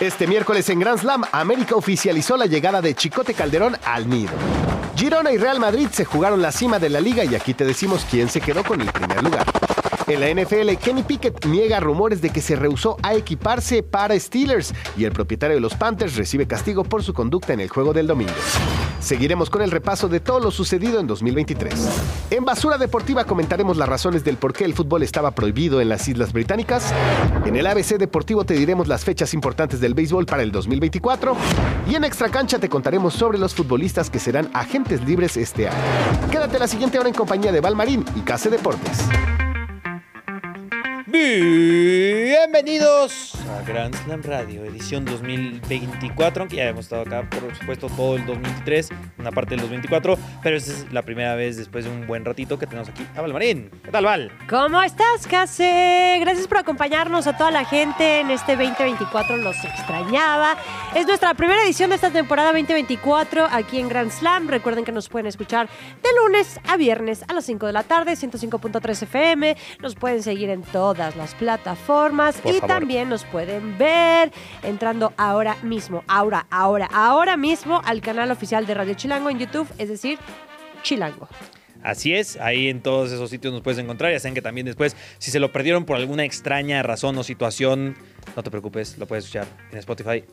Este miércoles en Grand Slam, América oficializó la llegada de Chicote Calderón al nido. Girona y Real Madrid se jugaron la cima de la liga y aquí te decimos quién se quedó con el primer lugar. En la NFL, Kenny Pickett niega rumores de que se rehusó a equiparse para Steelers y el propietario de los Panthers recibe castigo por su conducta en el juego del domingo. Seguiremos con el repaso de todo lo sucedido en 2023. En Basura Deportiva comentaremos las razones del por qué el fútbol estaba prohibido en las Islas Británicas. En el ABC Deportivo te diremos las fechas importantes del béisbol para el 2024. Y en Extra Cancha te contaremos sobre los futbolistas que serán agentes libres este año. Quédate la siguiente hora en compañía de Valmarín y Case Deportes. Bienvenidos a Grand Slam Radio, edición 2024, aunque ya hemos estado acá, por supuesto, todo el 2023, una parte del 2024, pero esta es la primera vez después de un buen ratito que tenemos aquí a Valmarín. ¿Qué tal, Val? ¿Cómo estás, Case? Gracias por acompañarnos a toda la gente en este 2024, los extrañaba. Es nuestra primera edición de esta temporada 2024 aquí en Grand Slam. Recuerden que nos pueden escuchar de lunes a viernes a las 5 de la tarde, 105.3 FM. Nos pueden seguir en todas las plataformas Por y favor. también nos pueden ver entrando ahora mismo, ahora, ahora, ahora mismo al canal oficial de Radio Chilango en YouTube, es decir, Chilango. Así es, ahí en todos esos sitios nos puedes encontrar. Ya saben que también después, si se lo perdieron por alguna extraña razón o situación, no te preocupes, lo puedes escuchar en Spotify,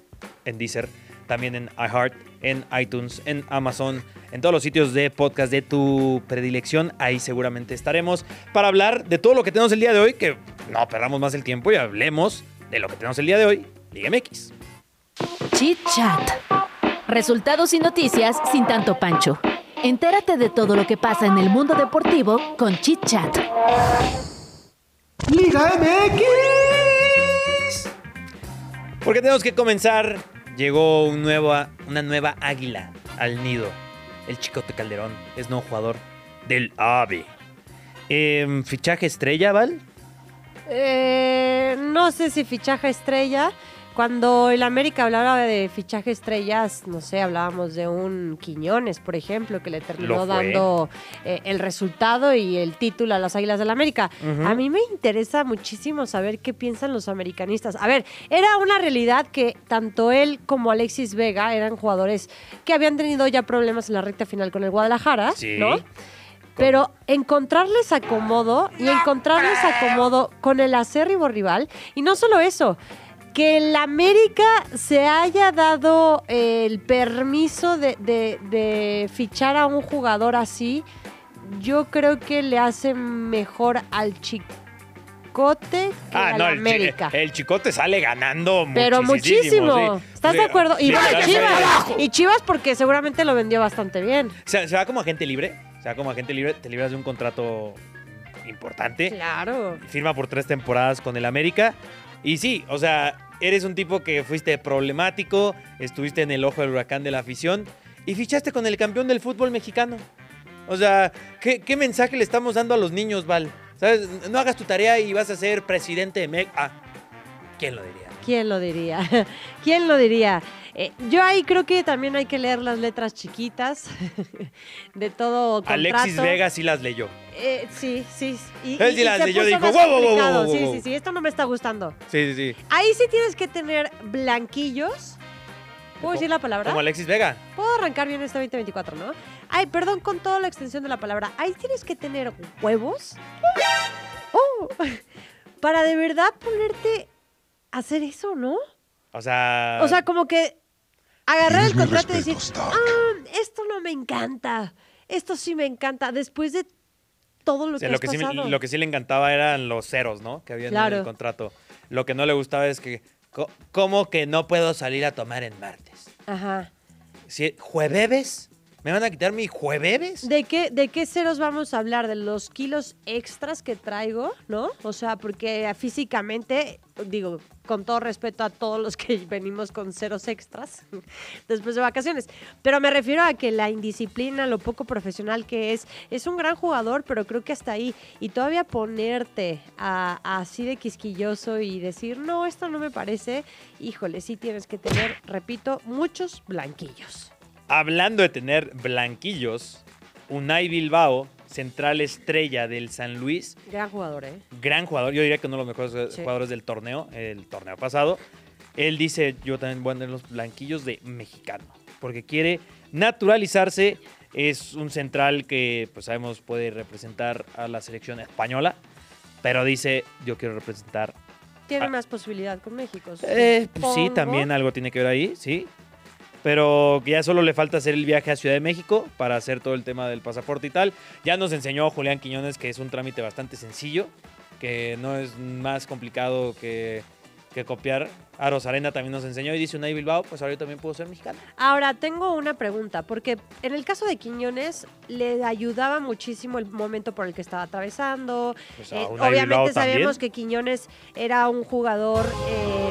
en Deezer, también en iHeart, en iTunes, en Amazon, en todos los sitios de podcast de tu predilección. Ahí seguramente estaremos para hablar de todo lo que tenemos el día de hoy, que no perdamos más el tiempo y hablemos de lo que tenemos el día de hoy, Liga MX. Chit Chat. Resultados y noticias sin tanto pancho. Entérate de todo lo que pasa en el mundo deportivo con Chit Chat. Liga MX. Porque tenemos que comenzar. Llegó un nuevo, una nueva águila al nido. El Chicote Calderón es nuevo jugador del AVE. Em, ¿Fichaje estrella, Val? Eh, no sé si fichaje estrella. Cuando el América hablaba de fichaje estrellas, no sé, hablábamos de un Quiñones, por ejemplo, que le terminó dando eh, el resultado y el título a las Águilas del América. A mí me interesa muchísimo saber qué piensan los americanistas. A ver, era una realidad que tanto él como Alexis Vega eran jugadores que habían tenido ya problemas en la recta final con el Guadalajara, Sí. ¿no? Pero encontrarles acomodo y encontrarles acomodo con el acérrimo rival. Y no solo eso, que el América se haya dado el permiso de, de- de fichar a un jugador así, yo creo que le hace mejor al Chicote que al Ah, el, chi- América. el Chicote sale ganando Pero muchísimo. sí. ¿Estás Sí, de acuerdo? Y bueno, literalmente. Chivas. Y Chivas porque seguramente lo vendió bastante bien. Se, se va como agente libre. Se va como agente libre. Te libras de un contrato importante. Claro. Firma por tres temporadas con el América. Y sí, o sea, eres un tipo que fuiste problemático, estuviste en el ojo del huracán de la afición y fichaste con el campeón del fútbol mexicano. O sea, ¿qué, mensaje le estamos dando a los niños, Val? ¿Sabes? No hagas tu tarea y vas a ser presidente de México. Ah, ¿quién lo diría? ¿Quién lo diría? ¿Quién lo diría? Eh, yo ahí creo que también hay que leer las letras chiquitas de todo contrato. Alexis Vega sí las leyó. Eh, sí, sí. Y, Él sí y las leyó, dijo, "Wow, wow, wow, complicado". wow, Sí, sí, sí, esto no me está gustando. Sí, sí, sí. Ahí sí tienes que tener blanquillos. ¿Puedo decir la palabra? Como Alexis Vega. Puedo arrancar bien este 2024, ¿no? Ay, perdón con toda la extensión de la palabra. Ahí tienes que tener huevos. Oh, para de verdad ponerte a hacer eso, ¿no? O sea. O sea, como que agarrar el contrato y decir, Stark. ah, esto no me encanta, esto sí me encanta, después de todo lo o sea, que lo, has que sí, lo que sí le encantaba eran los ceros, ¿no? Que había en el contrato. Lo que no le gustaba es que. ¿Cómo que no puedo salir a tomar en martes? Ajá. Si, ¿Jueves? ¿Me van a quitar mi jueves? ¿De qué, ¿De qué ceros vamos a hablar? ¿De los kilos extras que traigo? ¿No? O sea, porque físicamente, digo, con todo respeto a todos los que venimos con ceros extras después de vacaciones. Pero me refiero a que la indisciplina, lo poco profesional que es, es un gran jugador, pero creo que hasta ahí. Y todavía ponerte a- así de quisquilloso y decir, no, esto no me parece, híjole, sí tienes que tener, repito, muchos blanquillos. Hablando de tener blanquillos, Unai Bilbao, central estrella del San Luis, Gran jugador, ¿eh? gran jugador, yo diría que uno de los mejores Sí. jugadores del torneo, el torneo pasado. Él dice, yo también voy a tener los blanquillos de mexicano, porque quiere naturalizarse. Es un central que, pues sabemos, puede representar a la selección española, pero dice, yo quiero representar... Tiene Ah. más posibilidad con México. Eh, pues sí, también algo tiene que ver ahí, sí. Pero que ya solo le falta hacer el viaje a Ciudad de México para hacer todo el tema del pasaporte y tal. Ya nos enseñó Julián Quiñones que es un trámite bastante sencillo, que no es más complicado que, que copiar. Aros Arena también nos enseñó y dice Unai Bilbao, pues ahora yo también puedo ser mexicano. Ahora, tengo una pregunta, porque en el caso de Quiñones le ayudaba muchísimo el momento por el que estaba atravesando. Pues a Eh, obviamente también. que Quiñones era un jugador eh,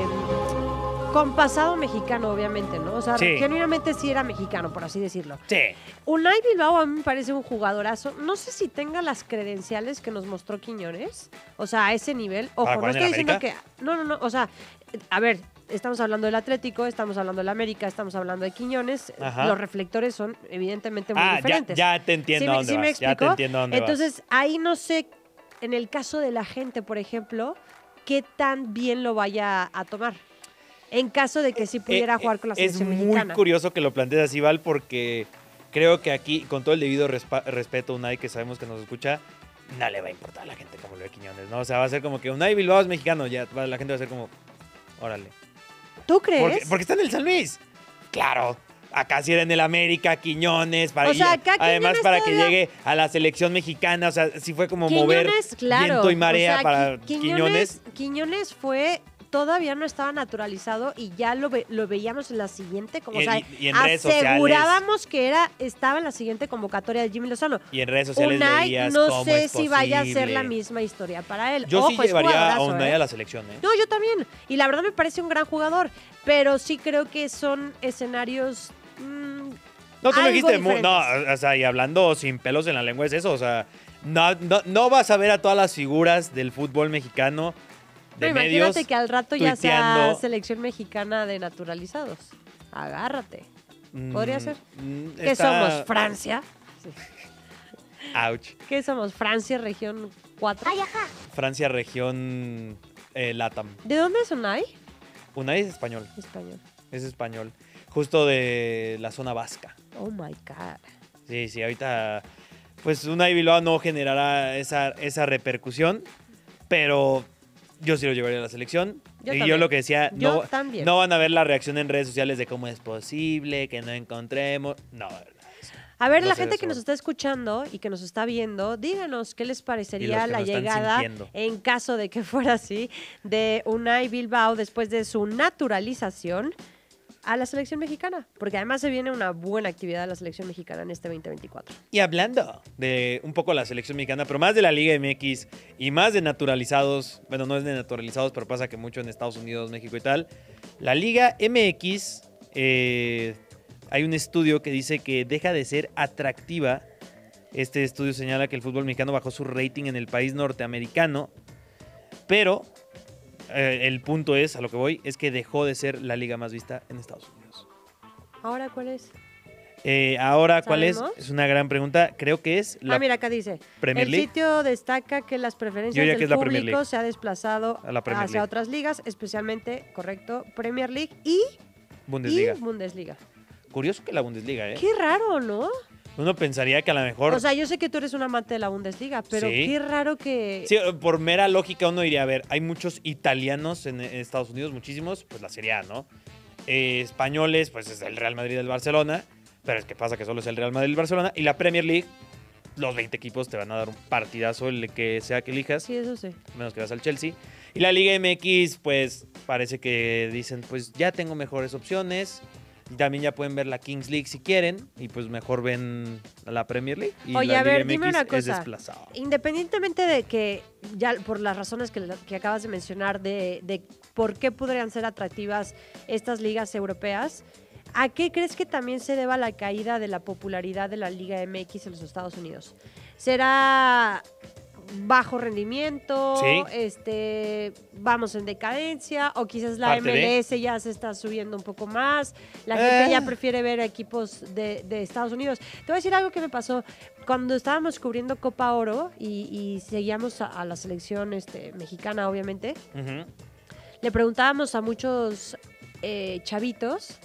con pasado mexicano, obviamente, ¿no? O sea, Sí. genuinamente sí era mexicano, por así decirlo. Sí, Unai Bilbao a mí me parece un jugadorazo. No sé si tenga las credenciales que nos mostró Quiñones. O sea, a ese nivel. Ojo, ¿Para no jugar en estoy el diciendo que. América? No, no, no. O sea, a ver, estamos hablando del Atlético, estamos hablando del América, estamos hablando de Quiñones. Ajá. Los reflectores son evidentemente muy ah, ya, diferentes. ya te entiendo ¿Sí a me- dónde sí me vas. Ya te explico? entiendo a dónde vas. Entonces, ahí no sé, en el caso de la gente, por ejemplo, qué tan bien lo vaya a tomar. En caso de que sí pudiera Eh, jugar con la Es selección muy mexicana. curioso que lo plantees así, Val, porque creo que aquí, con todo el debido respeto a Unai, que sabemos que nos escucha, no le va a importar a la gente como lo de Quiñones, ¿no? O sea, va a ser como que Unai Bilbao es mexicano, ya la gente va a ser como, órale. ¿Tú crees? Porque, porque está en el San Luis. Claro. Acá sí era en el América, Quiñones, para O sea, acá además Quiñones para que llegue a la selección mexicana, o sea, sí fue como mover claro. viento y marea O sea, para Qui- Quiñones. Quiñones. Quiñones fue todavía no estaba naturalizado y ya lo, ve- lo veíamos en la siguiente, como, o Y- sea, y- y en redes sociales. asegurábamos que era estaba en la siguiente convocatoria de Jimmy Lozano. Y en redes sociales Unai, no cómo sé es si vaya a ser la misma historia para él. Yo Ojo, sí llevaría a Unai ¿eh? a la selección, ¿eh? No, yo también. Y la verdad me parece un gran jugador, pero sí creo que son escenarios mm, No, tú lo algo dijiste, mu- no, o sea, y hablando sin pelos en la lengua es eso, o sea, no, no, no vas a ver a todas las figuras del fútbol mexicano de medios. imagínate que al rato ya sea selección mexicana de naturalizados. Agárrate. podría mm, ser. mm, ¿Qué está- somos? ¿Francia? Ouch. ¿Qué somos? ¿Francia, región 4? Francia, región eh, Latam. ¿De dónde es Unai? Unai es español, Español. es español. Justo de la zona vasca. Oh my God. Sí, sí, ahorita. Pues Unai Bilbao no generará esa, esa repercusión, pero yo sí lo llevaría a la selección. Yo y yo también. lo que decía, Yo no, también. no van a ver la reacción en redes sociales de cómo es posible, que no encontremos. No. A ver, No la sé gente que eso. nos está escuchando y que nos está viendo, díganos qué les Y parecería que la nos están llegada, sintiendo. en caso de que fuera así, de Unai Bilbao después de su naturalización a la selección mexicana. Porque además se viene una buena actividad de la selección mexicana en este 2024. Y hablando de un poco la selección mexicana, pero más de la Liga MX y más de naturalizados, bueno, no es de naturalizados, pero pasa que mucho en Estados Unidos, México y tal. La Liga MX, eh, hay un estudio que dice que deja de ser atractiva. Este estudio señala que el fútbol mexicano bajó su rating en el país norteamericano, pero eh, el punto es, a lo que voy, es que dejó de ser la liga más vista en Estados Unidos. ¿Ahora cuál es? Eh, ahora, ¿cuál es? ¿Sabemos? Es una gran pregunta. Creo que es la ah, mira, acá dice. Premier el League. sitio destaca que las preferencias del que la público se ha desplazado A la Premier hacia League. otras ligas, especialmente, correcto, Premier League y, Bundesliga. y Bundesliga. Curioso que la Bundesliga, ¿eh? Qué raro, ¿no? Uno pensaría que a lo mejor... O sea, yo sé que tú eres un amante de la Bundesliga, pero Sí. qué raro que... Sí, por mera lógica uno diría, a ver, hay muchos italianos en, Estados Unidos, muchísimos, pues la Serie A, ¿no? Eh, españoles, pues es el Real Madrid y el Barcelona, pero es que pasa que solo es el Real Madrid y el Barcelona, y la Premier League, los 20 equipos te van a dar un partidazo, el que sea que elijas, Sí, eso sí. menos que vas al Chelsea. Y la Liga MX, pues parece que dicen, pues ya tengo mejores opciones, Y también ya pueden ver la Kings League si quieren. Y pues mejor ven la Premier League. Y Oye, la a Liga dime MX una es cosa. Independientemente de que, ya por las razones que, que acabas de mencionar, de, de por qué podrían ser atractivas estas ligas europeas, ¿a qué crees que también se deba la caída de la popularidad de la Liga MX en los Estados Unidos? ¿Será bajo rendimiento? Sí. Este, ¿Vamos en decadencia? ¿O quizás la Parte de. MLS ya se está subiendo un poco más? La Eh. gente ya prefiere ver equipos de, de Estados Unidos. Te voy a decir algo que me pasó. Cuando estábamos cubriendo Copa Oro y, y seguíamos a, a la selección este, mexicana, obviamente, le preguntábamos a muchos eh, chavitos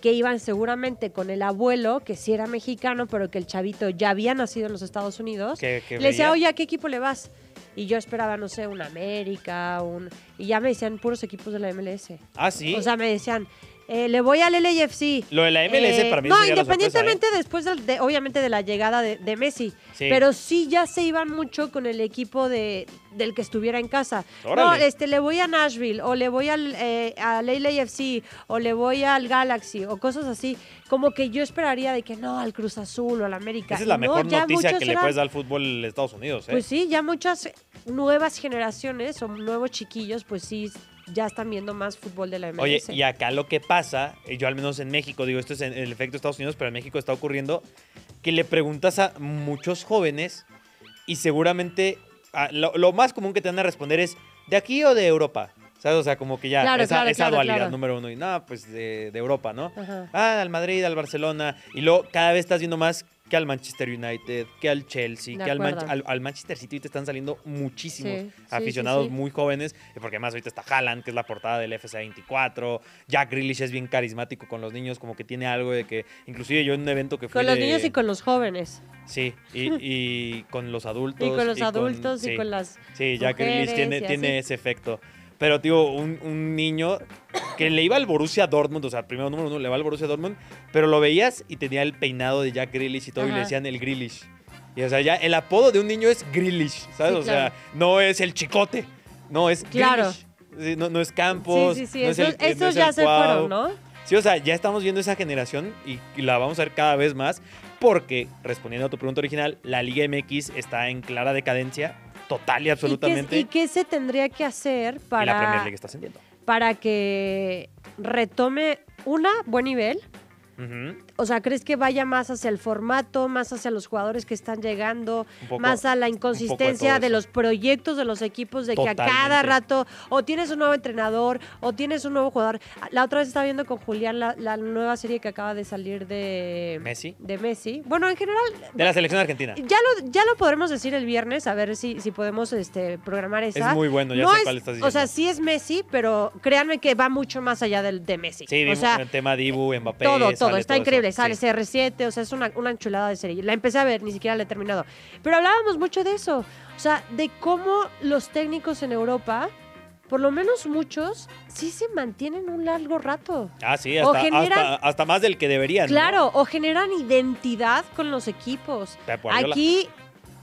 que iban seguramente con el abuelo, que sí era mexicano, pero que el chavito ya había nacido en los Estados Unidos. Que le decía, oye, ¿a qué equipo le vas? Y yo esperaba, no sé, un América, un... Y ya me decían puros equipos de la MLS. Ah, sí. O sea, me decían, eh, le voy al LAFC. Lo de la MLS Eh, para mí No, sería la sorpresa, independientemente ¿eh? después, del- de, obviamente, de la llegada de, de Messi. Sí. Pero sí ya se iban mucho con el equipo de, del que estuviera en casa. No, Órale. este, le voy a Nashville, o le voy al, eh, al LAFC, o le voy al Galaxy, o cosas así. Como que yo esperaría de que no, al Cruz Azul o al América. Esa es la no, mejor noticia que le puedes dar al fútbol de Estados Unidos, ¿eh? Pues sí, ya muchas nuevas generaciones o nuevos chiquillos, pues sí, ya están viendo más fútbol de la MLS. Oye, y acá lo que pasa, eh, yo al menos en México, digo, esto es en el efecto de Estados Unidos, pero en México está ocurriendo que le preguntas a muchos jóvenes y seguramente ah, lo, lo más común que te van a responder es, ¿de aquí o de Europa? ¿Sabes? O sea, como que ya, Claro, esa, claro, esa claro, dualidad número uno. Y no, pues de, de Europa, ¿no? Ajá. Ah, al Madrid, al Barcelona. Y luego cada vez estás viendo más que al Manchester United, que al Chelsea, De que al, Man- al, al Manchester City. Ahorita están saliendo muchísimos Sí, aficionados sí, sí. muy jóvenes. Porque además ahorita está Haaland, que es la portada del FC 24. Jack Grealish es bien carismático con los niños, como que tiene algo de que... Inclusive yo en un evento que fui Con los de- niños y con los jóvenes. Sí, y, y con los adultos. Y con los adultos y con las Sí, Jack Grealish tiene, tiene ese efecto. Pero, tío, un, un niño que le iba al Borussia Dortmund, o sea, primero número uno, le va al Borussia Dortmund, pero lo veías y tenía el peinado de Jack Grealish y todo, y le decían el Grealish. Y, o sea, ya el apodo de un niño es Grealish, ¿sabes? Sí, o sea, no es el chicote, no, es Claro. Grealish. No, no es Campos, sí, sí, sí. no es Esos, no es ya se fueron, ¿no? Sí, o sea, ya estamos viendo esa generación y, y la vamos a ver cada vez más porque, respondiendo a tu pregunta original, la Liga MX está en clara decadencia, total y ¿Y qué, absolutamente. y qué se tendría que hacer y la Premier para, League está ascendiendo. para que retome una buen nivel? O sea, ¿crees que vaya más hacia el formato, más hacia los jugadores que están llegando, poco- más a la de inconsistencia de, los proyectos de los equipos, de que a cada rato o tienes un nuevo entrenador o tienes un nuevo jugador? La otra vez estaba viendo con Julián la, la nueva serie que acaba de salir de Messi. De Messi. Bueno, en general, De la selección argentina. ya lo, ya lo podremos decir el viernes, a ver si, si podemos este, programar esa. Es muy bueno, ya No sé es- cuál estás O diciendo. sea, sí es Messi, pero créanme que va mucho más allá del, de Messi. sí, o vimos sea, el tema Dibu, Mbappé. todo, todo, está increíble. Sale Sí. CR7, o sea, es una, una enchulada de serie. La empecé a ver, ni siquiera la he terminado. Pero hablábamos mucho de eso. O sea, de cómo los técnicos en Europa, por lo menos muchos, sí se mantienen un largo rato. Ah, sí, o hasta, generan- hasta, hasta más del que deberían. ¿no? Claro, o generan identidad con los equipos. Aquí,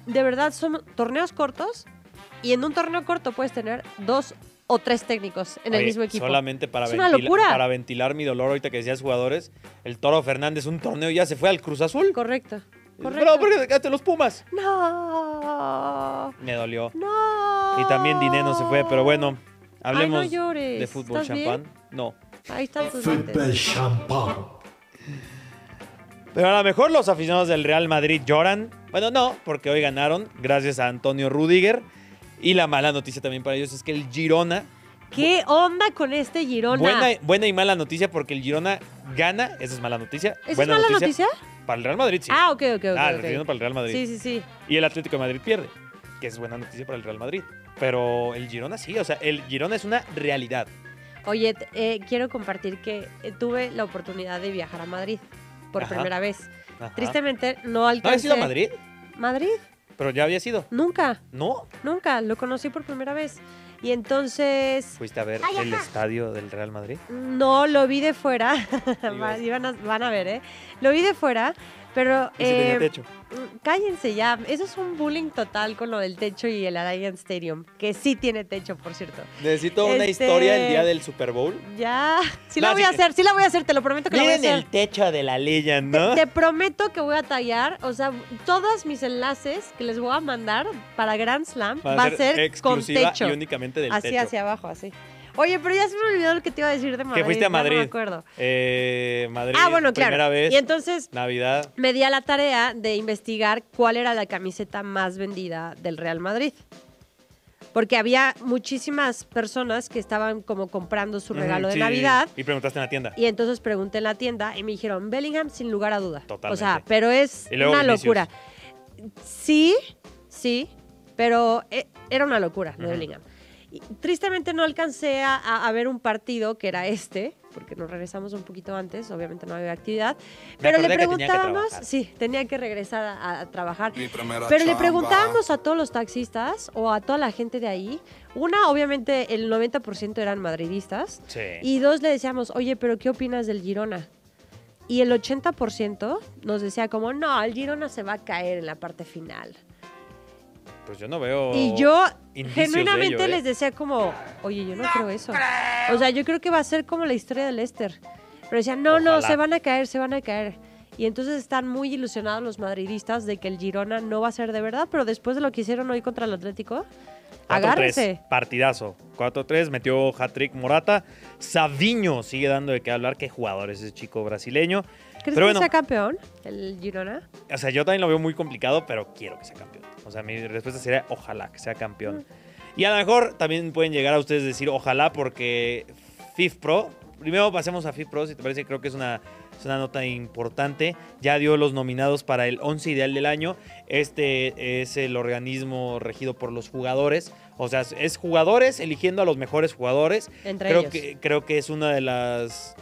de verdad, son torneos cortos y en un torneo corto puedes tener dos o tres técnicos en el mismo equipo. Solamente para, Es una locura. para ventilar mi dolor ahorita que decías jugadores, el Toro Fernández, un torneo ya se fue al Cruz Azul. Correcto. Pero Correcto. ¿por qué sacaste los Pumas? No. Me dolió. No. Y también Dineno se fue, pero bueno, hablemos Ay, no llores. de fútbol champán. No. Ahí están Football lentes. champagne. Pero a lo mejor los aficionados del Real Madrid lloran. Bueno, no, porque hoy ganaron gracias a Antonio Rudiger. Y la mala noticia también para ellos es que el Girona. ¿Qué onda con este Girona? Buena, buena y mala noticia porque el Girona gana. Esa es mala noticia. ¿Esa buena es mala noticia? Para el Real Madrid, sí. Ah, ok, ok, ok. Ah, para el Real Madrid. Sí, sí, sí. Y el Atlético de Madrid pierde. Que es buena noticia para el Real Madrid. Pero el Girona sí, o sea, el Girona es una realidad. Oye, eh, quiero compartir que eh, tuve la oportunidad de viajar a Madrid por Ajá. primera vez. Ajá. Tristemente no ¿No alcancé. habías ido a Madrid? Madrid, Pero ya había sido. nunca, ¿No? nunca. Lo conocí por primera vez. Y entonces ¿Fuiste a ver el estadio del Real Madrid? no lo vi de fuera. Digo. Va- Iban a- van a ver, ¿eh? Lo vi de fuera. Pero Y sí tenía eh, techo. cállense ya. Eso es un bullying total con lo del techo y el Allianz Stadium, que sí tiene techo, por cierto. Necesito una Este- historia el día del Super Bowl. Ya, sí No, la voy a sí hacer, sí la voy a hacer, te lo prometo que la voy a Miren hacer. el techo de la leyenda, ¿no? Te prometo que voy a tallar, o sea, todos mis enlaces que les voy a mandar para Grand Slam va a ser con techo. y únicamente del Así techo. hacia abajo, así. Oye, pero ya se me olvidó lo que te iba a decir de Madrid. fuiste a ya no Madrid. me acuerdo. Eh, Madrid, Ah, bueno, claro. primera vez, Y entonces Navidad. me di a la tarea de investigar cuál era la camiseta más vendida del Real Madrid. Porque había muchísimas personas que estaban como comprando su regalo de sí, Navidad. Y preguntaste en la tienda. Y entonces pregunté en la tienda y me dijeron Bellingham sin lugar a duda. Totalmente. O sea, pero es una Vinicius. locura. Sí, sí, pero e- era una locura lo de. Bellingham. Y tristemente no alcancé a, a- ver un partido que era este, porque nos regresamos un poquito antes, obviamente no había actividad. Pero le acordé que tenía que preguntábamos, sí, tenía que regresar a, a trabajar. Mi primera Pero le preguntábamos a todos los taxistas o a toda la gente de ahí. Una, obviamente, el 90% eran madridistas. Sí. Y dos, le decíamos, oye, pero ¿qué opinas del Girona? Y el 80% nos decía como, no, el Girona se va a caer en la parte final. Pues yo no veo. y yo de genuinamente ello, ¿eh? les decía como, oye, yo no creo eso. O sea, yo creo que va a ser como la historia del Leicester. Pero decían, no, no, se van a caer, se van a caer. Y entonces están muy ilusionados los madridistas de que el Girona no va a ser de verdad, pero después de lo que hicieron hoy contra el Atlético, 4-3, agárrense. Partidazo. 4-3, metió hat-trick Morata. Saviño sigue dando de qué hablar. Qué jugador es ese chico brasileño. ¿Crees Pero que bueno. sea campeón el Girona? O sea, yo también lo veo muy complicado, pero quiero que sea campeón. O sea, mi respuesta sería ojalá que sea campeón. Y a lo mejor también pueden llegar a ustedes decir ojalá porque FIF Pro, primero pasemos a FIF Pro, si te parece, creo que es una, es una nota importante. Ya dio los nominados para el 11 ideal del año. Este es el organismo regido por los jugadores. O sea, es jugadores eligiendo a los mejores jugadores. Entre creo ellos. que creo que es una de las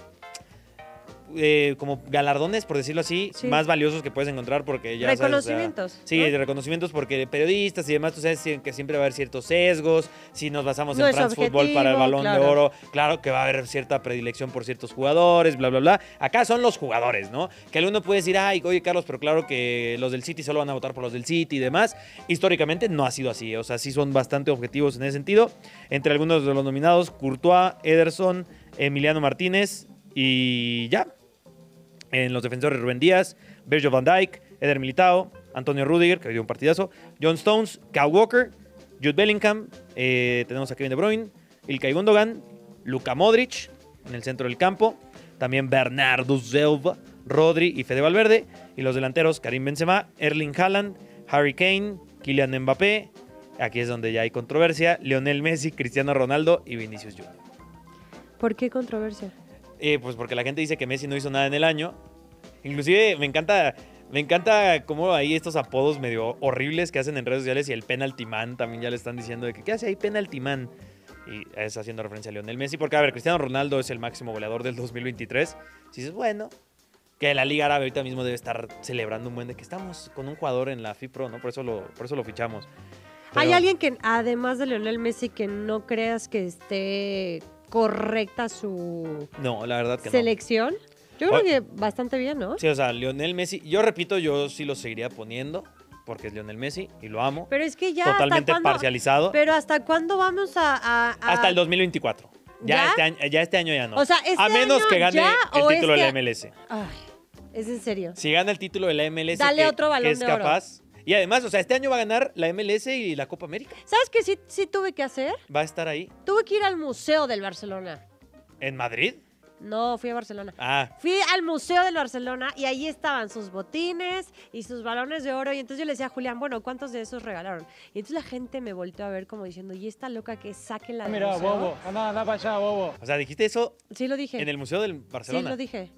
eh, como galardones por decirlo así Sí. más valiosos que puedes encontrar porque ya sabes, o sea, Reconocimientos, sí de reconocimientos porque periodistas y demás tú sabes que siempre va a haber ciertos sesgos si nos basamos No en France Football para el balón de oro claro que va a haber cierta predilección por ciertos jugadores bla bla bla. Acá son los jugadores no que alguno puede decir ay oye Carlos pero claro que los del City solo van a votar por los del City y demás históricamente no ha sido así o sea sí son bastante objetivos en ese sentido. Entre algunos de los nominados Courtois Ederson Emiliano Martínez y ya en los defensores Rubén Díaz, Virgil van Dijk, Eder Militao, Antonio Rudiger, que dio un partidazo, John Stones, Kyle Walker, Jude Bellingham, eh, tenemos a Kevin De Bruyne, Ilkay Gundogan, Luka Modric en el centro del campo, también Bernardo Silva, Rodri y Fede Valverde, y los delanteros Karim Benzema, Erling Haaland, Harry Kane, Kylian Mbappé, aquí es donde ya hay controversia, Lionel Messi, Cristiano Ronaldo y Vinicius Junior. ¿Por qué controversia? Eh, pues porque la gente dice que Messi no hizo nada en el año. Inclusive me encanta, me encanta cómo hay estos apodos medio horribles que hacen en redes sociales y el penalty man también ya le están diciendo de que ¿qué hace ahí penalty man? Y es haciendo referencia a Lionel Messi porque a ver, Cristiano Ronaldo es el máximo goleador del 2023. Si dices, bueno, que la Liga Árabe ahorita mismo debe estar celebrando un buen de que estamos con un jugador en la FIPRO, ¿no? Por eso lo, por eso lo fichamos. ¿Hay alguien que, además de Lionel Messi, que no creas que esté correcta su No, la verdad que no. selección? Yo creo que bastante bien, ¿no? Sí, o sea, Lionel Messi, yo repito, yo sí lo seguiría poniendo porque es Lionel Messi y lo amo. Pero es que ya totalmente cuándo, parcializado. Pero hasta cuándo vamos a, a- a- hasta el 2024. Ya, ¿Ya? Este año, ya este año ya no. O sea, ¿este a menos año que gane ya el título de la este- MLS. Ay, es en serio. Si gana el título de la MLS, Dale que, otro balón que es de oro. Y además, o sea, este año va a ganar la MLS y la Copa América. ¿Sabes qué sí, sí tuve que hacer? Va a estar ahí. Tuve que ir al museo del Barcelona. ¿En Madrid? No, fui a Barcelona. Ah, Fui al Museo del Barcelona y ahí estaban sus botines y sus balones de oro. Y entonces yo le decía a Julián, bueno, ¿cuántos de esos regalaron? Y entonces la gente me volteó a ver como diciendo, ¿y esta loca que saquen la Mira, museo?". bobo, anda, anda para allá, bobo. o sea, dijiste eso Sí, lo dije. en el Museo del sí, Barcelona. lo dije.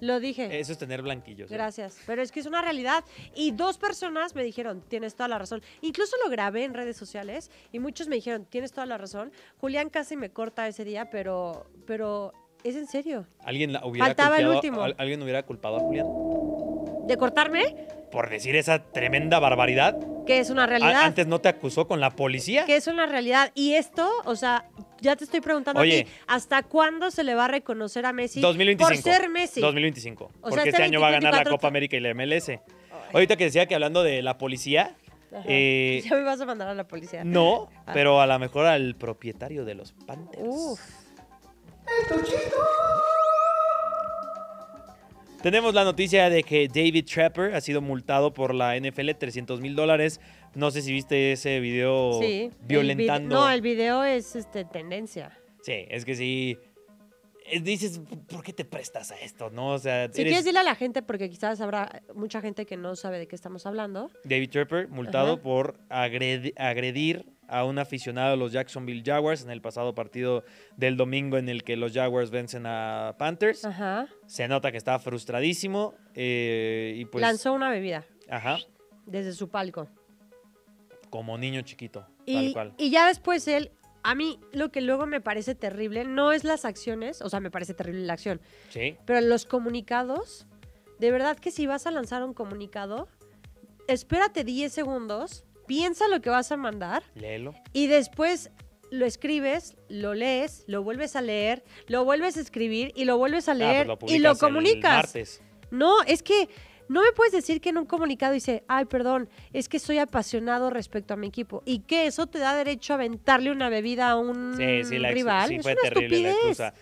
Lo dije. Eso es tener blanquillos. ¿eh? Gracias. Pero es que es una realidad. Y dos personas me dijeron, tienes toda la razón. Incluso lo grabé en redes sociales y muchos me dijeron, tienes toda la razón. Julián casi me corta ese día, pero, pero es en serio. ¿Alguien la hubiera Faltaba el culpado- último. al- ¿Alguien hubiera culpado a Julián ¿De cortarme? Por decir esa tremenda barbaridad? Que es una A- realidad. ¿Antes no te acusó con la policía? que es una realidad. Y esto, o sea, ya te estoy preguntando a Oye. ti, ¿hasta cuándo se le va a reconocer a Messi 2025. por ser Messi? 2025. O sea, porque este este año va a ganar la 2024 Copa América y la MLS. Ahorita que decía que hablando de la policía, eh, Ya me vas a mandar a la policía. no, Ah. pero a lo mejor al propietario de los Panthers. Uf. Tenemos la noticia de que David Trapper ha sido multado por la NFL 300 mil dólares. No sé si viste ese video Sí. el violentando. no, el video es este, tendencia. Sí, es que sí. eh, Dices, ¿por qué te prestas a esto? ¿No? O sea, Si eres quieres decirle a la gente, porque quizás habrá mucha gente que no sabe de qué estamos hablando. David Trapper multado Ajá. por agredi- agredir a un aficionado de los Jacksonville Jaguars en el pasado partido del domingo en el que los Jaguars vencen a Panthers. Ajá. Se nota que está frustradísimo eh, y pues... Lanzó una bebida Ajá, desde su palco. como niño chiquito, tal Y, cual. y ya después él, a mí lo que luego me parece terrible no es las acciones, o sea, me parece terrible la acción, Sí, pero los comunicados, de verdad que si vas a lanzar un comunicado, espérate 10 segundos, piensa lo que vas a mandar léelo. y después lo escribes, lo lees, lo vuelves a leer, lo vuelves a escribir y lo vuelves a Ah, pues leer lo y lo el comunicas. martes. No, es que no me puedes decir que en un comunicado dice, ay, perdón, es que soy apasionado respecto a mi equipo. Y que eso te da derecho a aventarle una bebida a un Sí, sí, la ex- rival. sí es una terrible la excusa.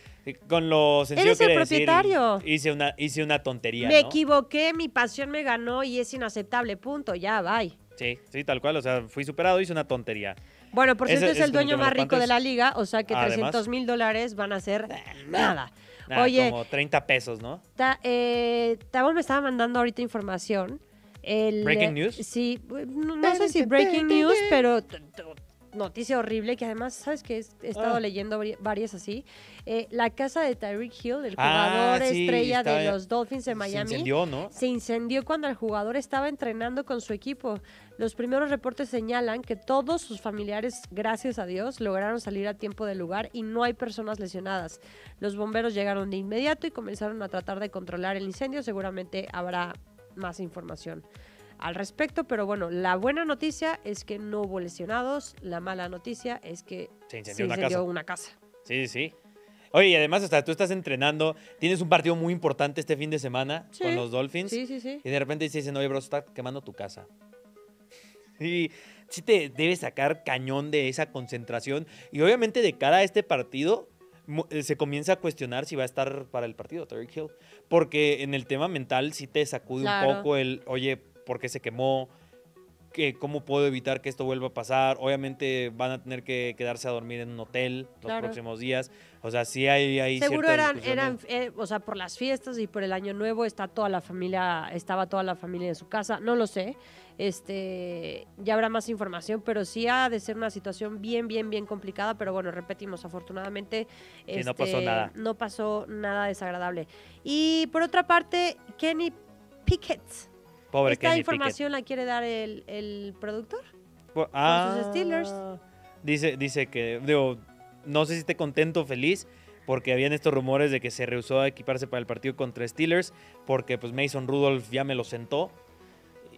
Con lo sencillo Eres que el decir, propietario. hice una, hice una tontería, Me ¿no? equivoqué, mi pasión me ganó y es inaceptable, punto, ya, bye. Sí, sí, tal cual. O sea, fui superado, hice una tontería. Bueno, por cierto, es ese el dueño más rico de la liga, o sea que Además. 300 mil dólares van a ser nada. Oye, Como 30 pesos, ¿no? Ta- eh, Tabo me estaba mandando ahorita información. El, ¿Breaking eh, news? Sí, no, no sé si breaking news, pero noticia horrible que además, ¿sabes qué? He estado Ah. leyendo vari- varias así. Eh, la casa de Tyreek Hill, el Ah, jugador sí, estrella de los Dolphins de Se Miami. incendió, ¿no? Se incendió cuando el jugador estaba entrenando con su equipo. Los primeros reportes señalan que todos sus familiares, gracias a Dios, lograron salir a tiempo del lugar y no hay personas lesionadas. Los bomberos llegaron de inmediato y comenzaron a tratar de controlar el incendio. Seguramente habrá más información al respecto, pero bueno, la buena noticia es que no hubo lesionados, la mala noticia es que Se incendió se una incendió casa. una casa. Sí, sí. Oye, y además hasta tú estás entrenando, tienes un partido muy importante este fin de semana Sí, con los Dolphins Sí, sí, sí. y de repente te dicen, oye, bro, está quemando tu casa. Y sí te debe sacar cañón de esa concentración y obviamente de cara a este partido eh, se comienza a cuestionar si va a estar para el partido Tyreek Hill, porque en el tema mental sí te sacude Claro. un poco el, oye, ¿por qué se quemó? ¿Qué, ¿Cómo puedo evitar que esto vuelva a pasar? Obviamente van a tener que quedarse a dormir en un hotel los Claro. próximos días. O sea, sí hay, hay Seguro eran, eran eh, o sea, por las fiestas y por el año nuevo está toda la familia, estaba toda la familia en su casa, no lo sé. Este, ya habrá más información, pero sí ha de ser una situación bien, bien, bien complicada. Pero bueno, repetimos, afortunadamente Sí, no pasó este, nada. no pasó nada desagradable. Y por otra parte, Kenny Pickett. Pobre ¿Esta Kenny información la quiere dar el, el productor? Con sus Steelers. Dice, dice que, digo, no sé si esté contento o feliz, porque habían estos rumores de que se rehusó a equiparse para el partido contra Steelers, porque pues Mason Rudolph ya me lo sentó.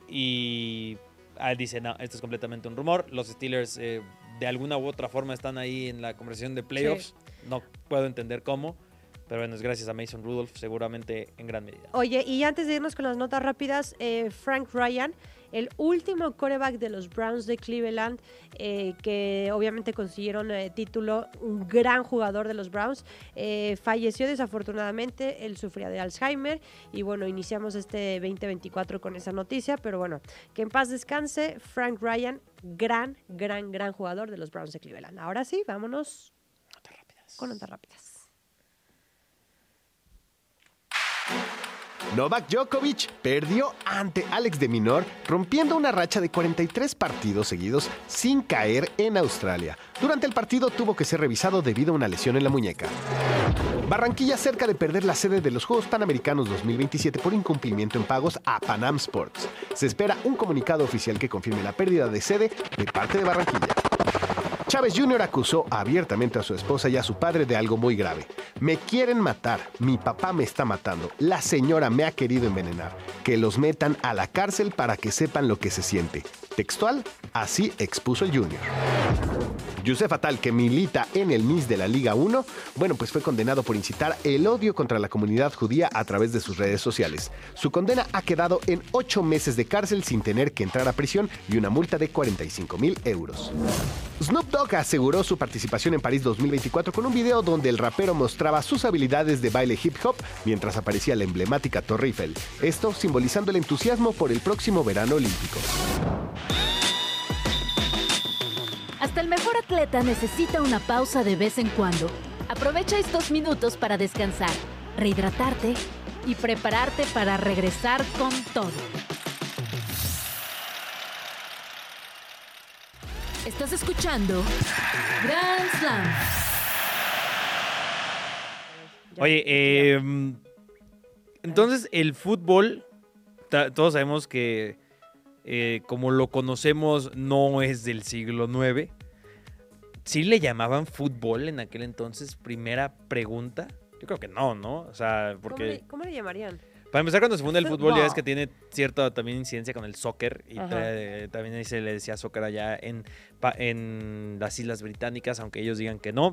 Y él dice, no, esto es completamente un rumor. Los Steelers eh, de alguna u otra forma están ahí en la conversación de playoffs. No puedo entender cómo. Pero bueno, es gracias a Mason Rudolph, seguramente en gran medida. Oye, y antes de irnos con las notas rápidas, eh, Frank Ryan, el último coreback de los Browns de Cleveland, eh, que obviamente consiguieron eh, título, un gran jugador de los Browns, eh, falleció desafortunadamente, él sufría de Alzheimer y bueno, iniciamos este 2024 con esa noticia, pero bueno, que en paz descanse, Frank Ryan, gran, gran, gran jugador de los Browns de Cleveland. Ahora sí, vámonos con notas rápidas. Novak Djokovic perdió ante Alex de Minor, rompiendo una racha de 43 partidos seguidos sin caer en Australia. Durante el partido tuvo que ser revisado debido a una lesión en la muñeca. Barranquilla cerca de perder la sede de los Juegos Panamericanos 2027 por incumplimiento en pagos a Panam Sports. Se espera un comunicado oficial que confirme la pérdida de sede de parte de Barranquilla. Chávez Jr. acusó abiertamente a su esposa y a su padre de algo muy grave. Me quieren matar, mi papá me está matando, la señora me ha querido envenenar. Que los metan a la cárcel para que sepan lo que se siente. Textual, así expuso el Jr. Yusef Atal, que milita en el MIS de la Liga 1, bueno, pues fue condenado por incitar el odio contra la comunidad judía a través de sus redes sociales. Su condena ha quedado en ocho meses de cárcel sin tener que entrar a prisión y una multa de 45 mil euros. Snoop Dogg aseguró su participación en París 2024 con un video donde el rapero mostraba sus habilidades de baile hip hop mientras aparecía la emblemática Torre Eiffel. Esto simbolizando el entusiasmo por el próximo verano olímpico. Hasta el mejor atleta necesita una pausa de vez en cuando. Aprovecha estos minutos para descansar, rehidratarte y prepararte para regresar con todo. Estás escuchando Grand Slam. Oye, eh, entonces el fútbol, todos sabemos que eh, como lo conocemos no es del siglo IX. ¿Sí le llamaban fútbol en aquel entonces? Primera pregunta. Yo creo que no, ¿no? O sea, ¿Cómo, porque... le, cómo le llamarían? Para empezar, cuando se funda el fútbol, ya ves Fútbol. que tiene cierta también incidencia con el soccer. Y también ahí se le decía soccer allá en, en las Islas Británicas, aunque ellos digan que no.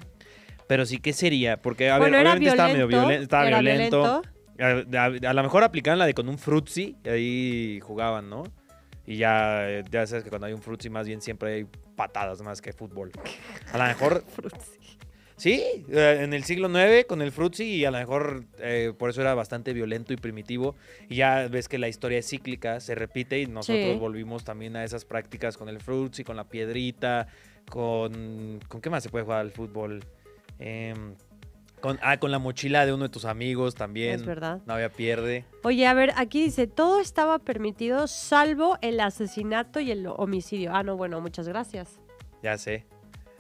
Pero sí, ¿qué sería? Porque, a bueno, ver, obviamente estaba medio violento, violento. Estaba violento. violento. A, a- a lo mejor aplicaban la de con un frutzi, y ahí jugaban, ¿no? Y ya, eh, ya sabes que cuando hay un frutzi, más bien siempre hay patadas más que fútbol. A lo mejor. Sí, eh, en el siglo IX con el frutzi y a lo mejor eh, por eso era bastante violento y primitivo. Y ya ves que la historia es cíclica, se repite y nosotros Sí. volvimos también a esas prácticas con el frutzi, con la piedrita, con... ¿Con qué más se puede jugar al fútbol? Em, con, ah, con la mochila de uno de tus amigos también. Es verdad. No había pierde. Oye, a ver, aquí dice, todo estaba permitido salvo el asesinato y el homicidio. Ah, no, bueno, muchas gracias. Ya sé.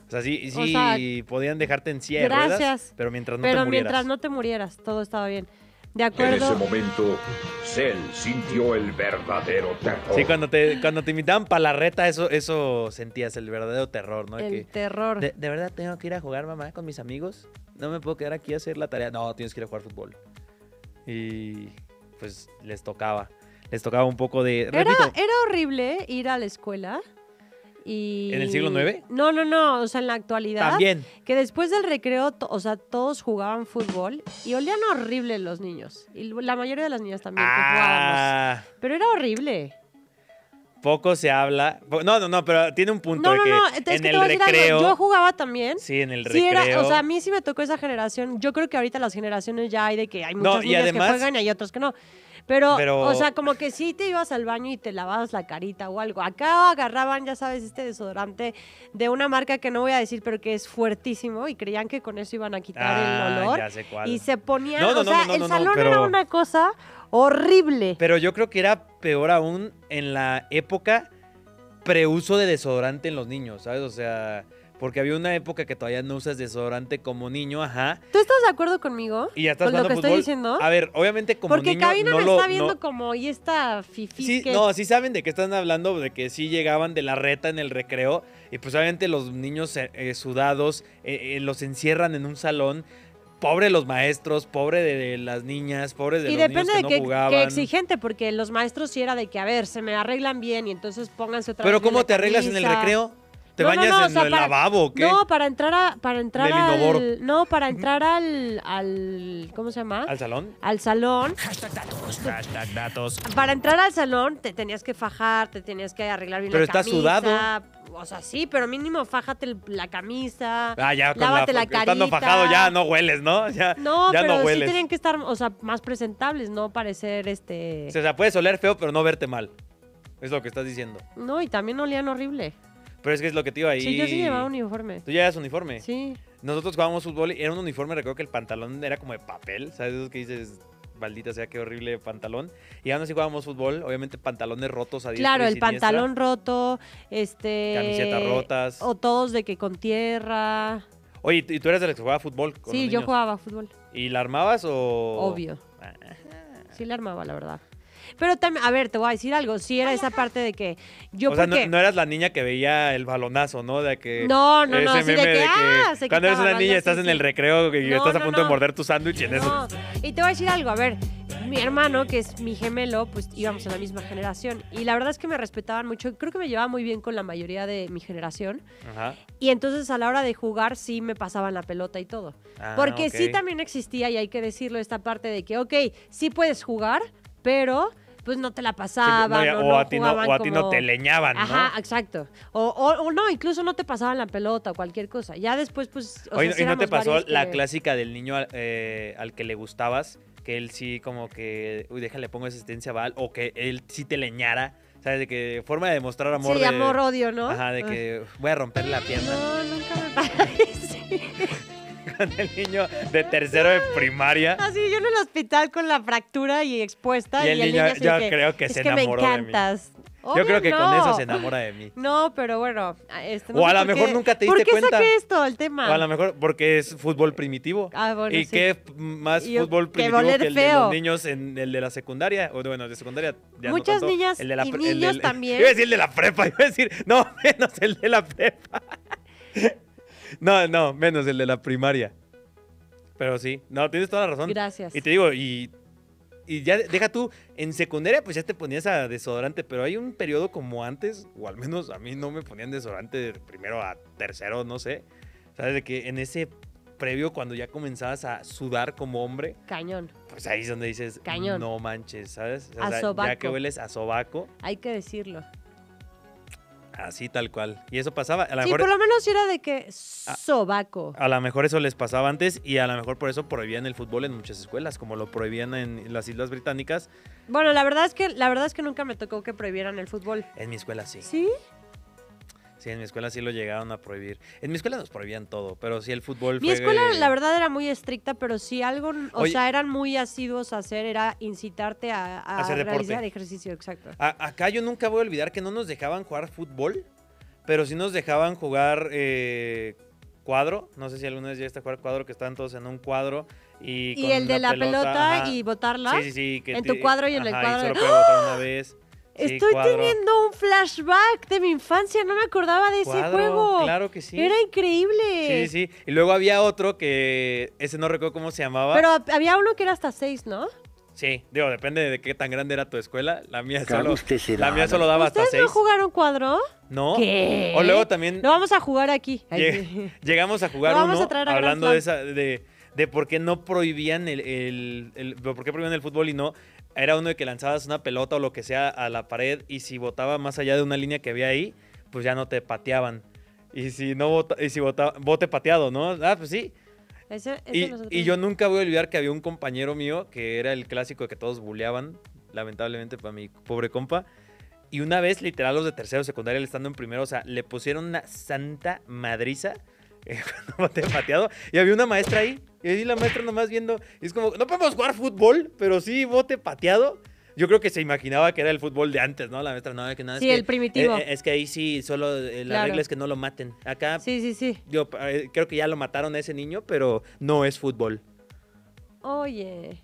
O sea, sí, O sí sea, podían dejarte en silla de ruedas, gracias. pero mientras no Pero te murieras. mientras no te murieras, todo estaba bien. De En ese acuerdo. momento, Cell sintió el verdadero terror. Sí, cuando te, cuando te invitaban para la reta, eso, eso sentías el verdadero terror, ¿no? De El que, terror. de, de verdad tengo que ir a jugar, mamá, con mis amigos. No me puedo quedar aquí a hacer la tarea. No, tienes que ir a jugar fútbol. Y pues les tocaba. Les tocaba un poco de. Era, Repito, era horrible ir a la escuela. Y... ¿En el siglo IX? No, no, no. O sea, en la actualidad. también. Que después del recreo, o sea, todos jugaban fútbol y olían horrible los niños. Y la mayoría de las niñas también que jugábamos. Ah, Pero era horrible. poco se habla. No, no, no, pero tiene un punto No, de no, que no. Que en te el voy a decir algo. recreo. Yo jugaba también. Sí, en el Sí, recreo. era, o sea, a mí sí me tocó esa generación. Yo creo que ahorita las generaciones ya hay de que hay muchas niñas además- que juegan y hay otras que no. Pero, Pero- o sea, como que sí te ibas al baño y te lavabas la carita o algo. Acá agarraban, ya sabes, este desodorante de una marca que no voy a decir, pero que es fuertísimo y creían que con eso iban a quitar Ah, el olor. ya sé cuál. Y se ponían, No, no, o sea, no, el salón pero- era una cosa horrible. Pero yo creo que era peor aún en la época preuso de desodorante en los niños, ¿sabes? O sea, porque había una época que todavía no usas desodorante como niño, ajá. ¿Tú estás de acuerdo conmigo? Y ya estás Con lo que estoy fútbol. diciendo. A ver, obviamente como Porque niño Cabina no me lo está viendo no- como, y esta fifi Sí, que... no, sí saben de qué están hablando, de que sí llegaban de la reta en el recreo y pues obviamente los niños eh, eh, sudados eh, eh, los encierran en un salón. Pobre los maestros, pobre de las niñas, pobre de y los depende niños que de no jugaban. qué exigente, porque los maestros sí era de que, a ver, se me arreglan bien y entonces pónganse otra Pero vez ¿cómo te arreglas en el recreo? ¿Te No, bañas no, en sea, el para- lavabo o qué? No, para entrar a, para entrar al, no, para entrar al, al, ¿cómo se llama? ¿Al salón? Al salón. Hashtag datos. Para entrar al salón te tenías que fajar, te tenías que arreglar bien Pero la camisa. sudado. O sea, sí, pero mínimo fájate el- la camisa. Ah, ya, lávate la, la, estando fajado ya no hueles, ¿no? Ya No, ya pero no sí tenían que estar, o sea, más presentables, no parecer este. O sea, puedes oler feo, pero no verte mal. Es lo que estás diciendo. No, y también olían horrible. Pero es que es lo que te iba ahí. Sí, yo sí llevaba uniforme. Tú llevas uniforme. Sí. Nosotros jugábamos fútbol y era un uniforme, recuerdo que el pantalón era como de papel, ¿sabes? Esos que dices, maldita sea, qué horrible pantalón. Y aún así jugábamos fútbol, obviamente pantalones rotos a Claro, el siniestra. pantalón roto, este. Camisetas rotas. O todos de que con tierra. Oye, ¿y tú eres de los que jugaba fútbol? con Sí, los yo niños? jugaba fútbol. ¿Y la armabas o...? Obvio. Ah, Sí la armaba, la verdad. Pero también, a ver, te voy a decir algo. Sí era esa parte de que yo o sea, no, porque... no eras la niña que veía el balonazo, ¿no? De que. No, no, no, ese así de meme que, ah, se cuando eres una niña ¿no? estás Sí, en sí. el recreo y No, estás a no, punto de no. morder tu sándwich y en eso. No, y te voy a decir algo, a ver, mi hermano, que es mi gemelo, pues íbamos en la misma generación. Y la verdad es que me respetaban mucho. Creo que me llevaba muy bien con la mayoría de mi generación. Ajá. Y entonces a la hora de jugar sí me pasaban la pelota y todo. Ah, Porque sí ok. también existía, y hay que decirlo, esta parte de que, ok, sí puedes jugar, pero pues no te la Sí, pasaban. no, o, o, no a ti no, o a ti no te leñaban, ¿no? Ajá, exacto. O, o- o no, incluso no te pasaban la pelota o cualquier cosa. Ya después, pues. o Oye, sea, sí ¿y no te pasó la que- clásica del niño al- eh, al que le gustabas? Que él sí como que, uy, déjale, pongo asistencia a Val, o que él sí te leñara, ¿sabes? De que forma de demostrar amor. Sí, de, amor, odio, ¿no? Ajá, de Ah. que voy a romper la pierna No, nunca me parece. con el niño de tercero de primaria. Así, yo en el hospital con la fractura y expuesta. Y Y el niño, niño yo creo que se que me enamoró de mí". encantas. Yo Obvio creo que con eso se enamora de mí. No, pero bueno. Este, no O a lo por mejor qué- nunca te ¿Por diste qué cuenta. saqué esto, el tema? O a lo mejor porque es fútbol primitivo. Ah, bueno, ¿Y sí. qué más yo- fútbol primitivo que el de los niños en el de la secundaria? O bueno, de secundaria ya no Muchas tanto. niñas El de la y el niños del- también. Iba a decir el de la prepa, iba a decir, no, menos el de la prepa. No, no, menos el de la primaria. Pero sí, no, tienes toda la razón. Gracias. Y te digo, y, y ya deja tú, en secundaria pues ya te ponías a desodorante, pero hay un periodo como antes, o al menos a mí no me ponían desodorante de primero a tercero, no sé. ¿Sabes? De que en ese previo, cuando ya comenzabas a sudar como hombre, Cañón. pues ahí es donde dices, Cañón. no manches, ¿sabes? O A sea, ya que hueles a sobaco, Hay que decirlo. Así tal cual. Y eso pasaba, a lo Sí, mejor... por lo menos era de que sobaco. A lo mejor eso les pasaba antes y a lo mejor por eso prohibían el fútbol en muchas escuelas, como lo prohibían en las Islas Británicas. Bueno, la verdad es que la verdad es que nunca me tocó que prohibieran el fútbol. En mi escuela sí. ¿Sí? Sí, en mi escuela sí lo llegaron a prohibir. En mi escuela nos prohibían todo, pero sí el fútbol Mi fue- escuela, la verdad, era muy estricta, pero si algo, o Oye. sea, eran muy asiduos a hacer, era incitarte a, a Hacer deporte. realizar ejercicio, exacto. A- acá yo nunca voy a olvidar que no nos dejaban jugar fútbol, pero sí nos dejaban jugar eh, cuadro. No sé si alguna vez llegaste a jugar cuadro, que estaban todos en un cuadro. Y, Y con el de la pelota, y botarla. Sí, sí, sí. que en tu cuadro y en el cuadro Y de- solo puedes botar una vez. Sí, Estoy cuadro. teniendo un flashback de mi infancia, no me acordaba de ese juego. Claro que sí. Era increíble. Sí, sí. Y luego había otro que ese no recuerdo cómo se llamaba. Pero había uno que era hasta seis, ¿no? Sí, digo, depende de qué tan grande era tu escuela. La mía solo, la mía solo daba hasta ¿Ustedes seis. no jugaron cuadro? ¿No? ¿Qué? O luego también Lo vamos a jugar aquí. Lleg- llegamos a jugar Lo vamos uno a traer a hablando de esa de, de por qué no prohibían el, el- el- por qué prohibían el fútbol y no era uno de que lanzabas una pelota o lo que sea a la pared y si botaba más allá de una línea que había ahí, pues ya no te pateaban. Y si no bota, y si botaba, bote pateado, ¿no? Ah, pues sí. Y, nosotros- y yo nunca voy a olvidar que había un compañero mío que era el clásico que todos buleaban, lamentablemente para mi pobre compa. Y una vez, literal, los de tercero de secundaria, estando en primero, o sea, le pusieron una santa madriza eh, cuando pateado. Y había una maestra ahí. Y ahí la maestra nomás viendo. Y es como, no podemos jugar fútbol, pero sí bote pateado. Yo creo que se imaginaba que era el fútbol de antes, ¿no? La maestra, no, que nada. Sí, es que, el primitivo. eh, eh, es que ahí sí, solo eh, la Claro. regla es que no lo maten. Acá Sí, sí, sí. yo creo que ya lo mataron a ese niño, pero no es fútbol. Oye.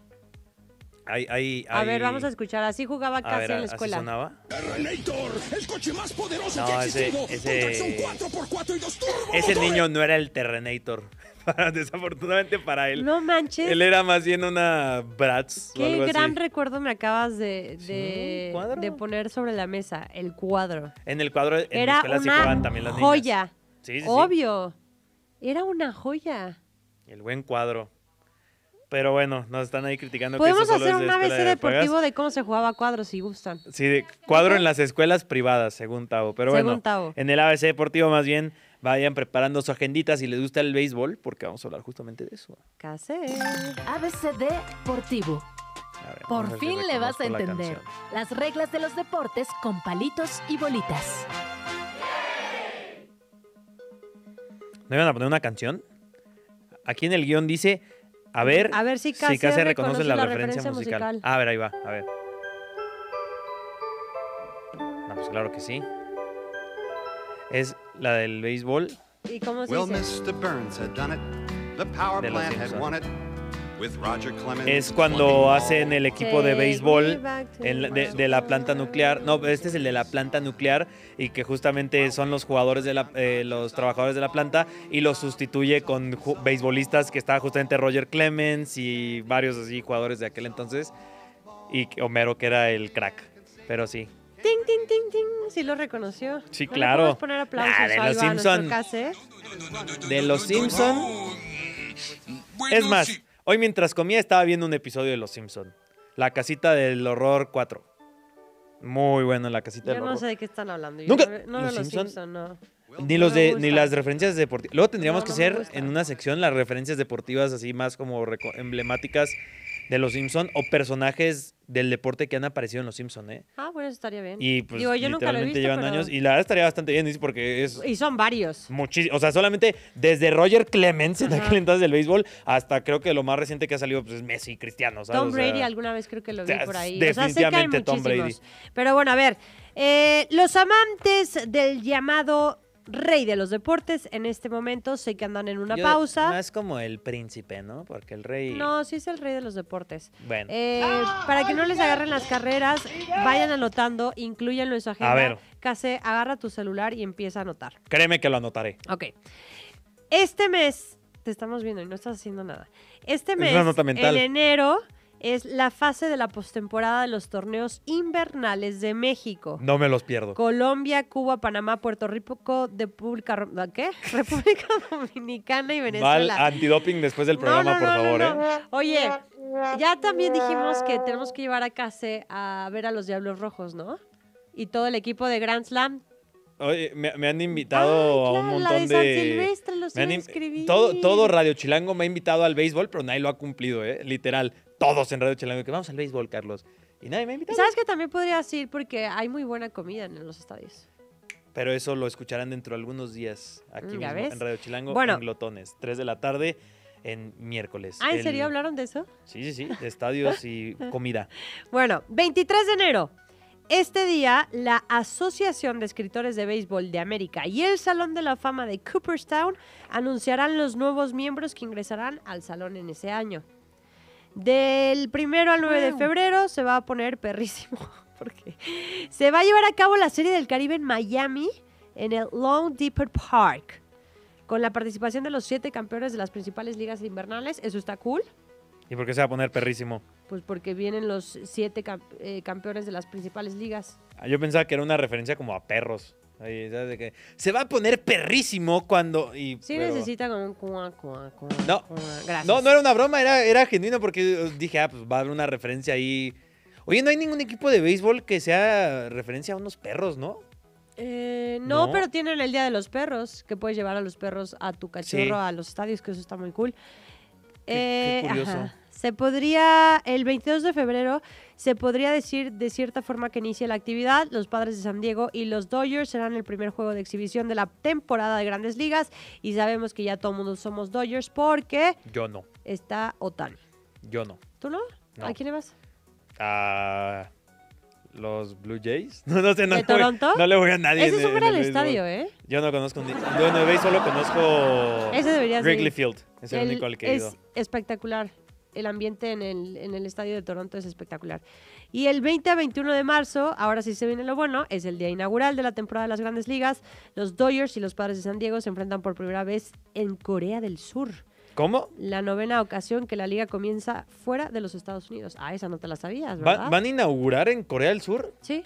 Hay, hay, A ver, vamos a escuchar. Así jugaba a casi ver, en la ¿así escuela. sonaba? Terrenator, el coche más poderoso No, que ha ese- existido. ese- Con tracción 4x4 y dos. Ese niño no era el Terrenator. Desafortunadamente para él. No manches. Él era más bien una Bratz o Qué algo gran así. recuerdo me acabas de, Sí, de, cuadro. de poner sobre la mesa. El cuadro. En el cuadro, en mi Era escuela sí una también las niñas. joya. Sí, sí, sí. Obvio. Era una joya. El buen cuadro. Pero bueno, nos están ahí criticando Podemos que hacer un ABC de pagas. deportivo de cómo se jugaba cuadro si gustan. Sí, de cuadro en las escuelas privadas, según Tavo. Pero bueno, Según Tavo. en el ABC Deportivo más bien vayan preparando su agendita si les gusta el béisbol, porque vamos a hablar justamente de eso. Casi. ABCD Deportivo. Ver, Por si fin le vas a la entender las reglas de los deportes con palitos y bolitas. ¿No iban a poner una canción? Aquí en el guion dice, a ver, A ver si si Casi casi reconoce reconoce la, la referencia, referencia musical. musical. Ah, a ver, ahí va, a ver. No, pues claro que sí. Es la del béisbol. ¿Y cómo se Well, dice? Mr. Burns had done it. The power De los plant had Simpson. won it. Es cuando hacen el equipo de béisbol en de, de la planta nuclear. No, este es el de la planta nuclear y que justamente son los jugadores de la, eh, los trabajadores de la planta y los sustituye con beisbolistas que estaba justamente Roger Clemens y varios así jugadores de aquel entonces y que- Homero que era el crack. Pero sí. Ting, ting, ting, ting. Sí lo reconoció. Sí, ¿No le claro. podemos poner aplausos Ah, de los a nuestro Simpson. De los Simpson. Es más, hoy mientras comía estaba viendo un episodio de Los Simpson. La casita del horror 4. Muy bueno la casita Yo del no horror. sé de qué están hablando. Yo ¿Nunca? No, no ¿Los los Simpson? Simpson, no. Ni No los de ni las referencias deportivas. Luego tendríamos No, que no hacer gusta. en una sección las referencias deportivas así más como emblemáticas de los Simpson o personajes del deporte que han aparecido en los Simpson, ¿eh? Ah, bueno, eso estaría bien. Y pues Digo, yo nunca lo he visto, llevan pero- años y la verdad estaría bastante bien, dice, porque es Y son varios. muchísimo, o sea, solamente desde Roger Clemens en Ajá. aquel entonces del béisbol hasta creo que lo más reciente que ha salido pues, es Messi, Cristiano, ¿sabes? Tom O sea, Brady alguna vez creo que lo vi por ahí. O sea, sé que hay definitivamente Tom Brady. Pero bueno, a ver. eh, los amantes del llamado rey de los deportes en este momento sé que andan en una yo- pausa. Más como el príncipe, ¿no? Porque el rey No, sí es el rey de los deportes. bueno. Eh, para que no les agarren las carreras, vayan anotando, incluyanlo en su agenda. A ver. Case, agarra tu celular y empieza a anotar. Créeme que lo anotaré. Ok. Este mes, te estamos viendo y no estás haciendo nada. Este Es mes, una nota mental. en enero, es la fase de la postemporada de los torneos invernales de México. No me los pierdo. Colombia, Cuba, Panamá, Puerto Rico, República, ¿qué? República Dominicana y Mal Venezuela. antidoping después del programa, no, por no, favor. ¿eh? Oye, ya también dijimos que tenemos que llevar a Case a ver a los Diablos Rojos, ¿no? Y todo el equipo de Grand Slam. Oye, me, me han invitado Ay, a un montón la de San de. Silvestre, los me han in- todo, todo Radio Chilango me ha invitado al béisbol, pero nadie lo ha cumplido, ¿eh? Literal. Todos en Radio Chilango. Que vamos al béisbol, Carlos. Y nadie me ha invitado. sabes que también podrías ir porque hay muy buena comida en los estadios. Pero eso lo escucharán dentro de algunos días aquí Mm, ¿Ya mismo en Radio Chilango Bueno. en Glotones. 3 de la tarde en miércoles. Ah, ¿en El- serio hablaron de eso? Sí, sí, sí. De estadios y comida. Bueno, 23 de enero. Este día, la Asociación de Escritores de Béisbol de América y el Salón de la Fama de Cooperstown anunciarán los nuevos miembros que ingresarán al salón en ese año. Del primero al 9 de febrero se va a poner perrísimo porque se va a llevar a cabo la Serie del Caribe en Miami en el Long Depot Park con la participación de los siete campeones de las principales ligas invernales. Eso está cool. ¿Y por qué se va a poner perrísimo? Pues porque vienen los siete eh, campeones de las principales ligas. Ah, Yo pensaba que era una referencia como a perros. Ahí, ¿sabes? De que se va a poner perrísimo cuando. Y, Sí pero- necesita como un cuá, cuá, cuá, No. Gracias. No, no era una broma, era, era genuino porque dije, ah, pues va a haber una referencia ahí. Oye, no hay ningún equipo de béisbol que sea referencia a unos perros, ¿no? Eh, no, No. pero tienen el Día de los Perros, que puedes llevar a los perros a tu cachorro Sí. a los estadios, que eso está muy cool. Qué- qué Eh, curioso. ajá. Se podría, el 22 de febrero, se podría decir de cierta forma que inicia la actividad. Los padres de San Diego y los Dodgers serán el primer juego de exhibición de la temporada de Grandes Ligas. Y sabemos que ya todo mundo somos Dodgers porque Yo no, está Otani. yo no. ¿Tú no? No. ¿A quién le vas? ¿A los Blue Jays? No, no sé, no, ¿De voy- Toronto? no le voy a nadie. Ese es un gran estadio, ¿eh? Yo no conozco. Ni, de béis solo conozco Ese deberías de ir. Wrigley Field. Es el, El- único al que he ido. es espectacular. El ambiente en el, en el estadio de Toronto es espectacular. Y el 20 a 21 de marzo, ahora sí se viene lo bueno, es el día inaugural de la temporada de las grandes ligas. Los Dodgers y los Padres de San Diego se enfrentan por primera vez en Corea del Sur. ¿Cómo? La novena ocasión que la liga comienza fuera de los Estados Unidos. Ah, esa no te la sabías, ¿verdad? ¿Van a inaugurar en Corea del Sur Sí.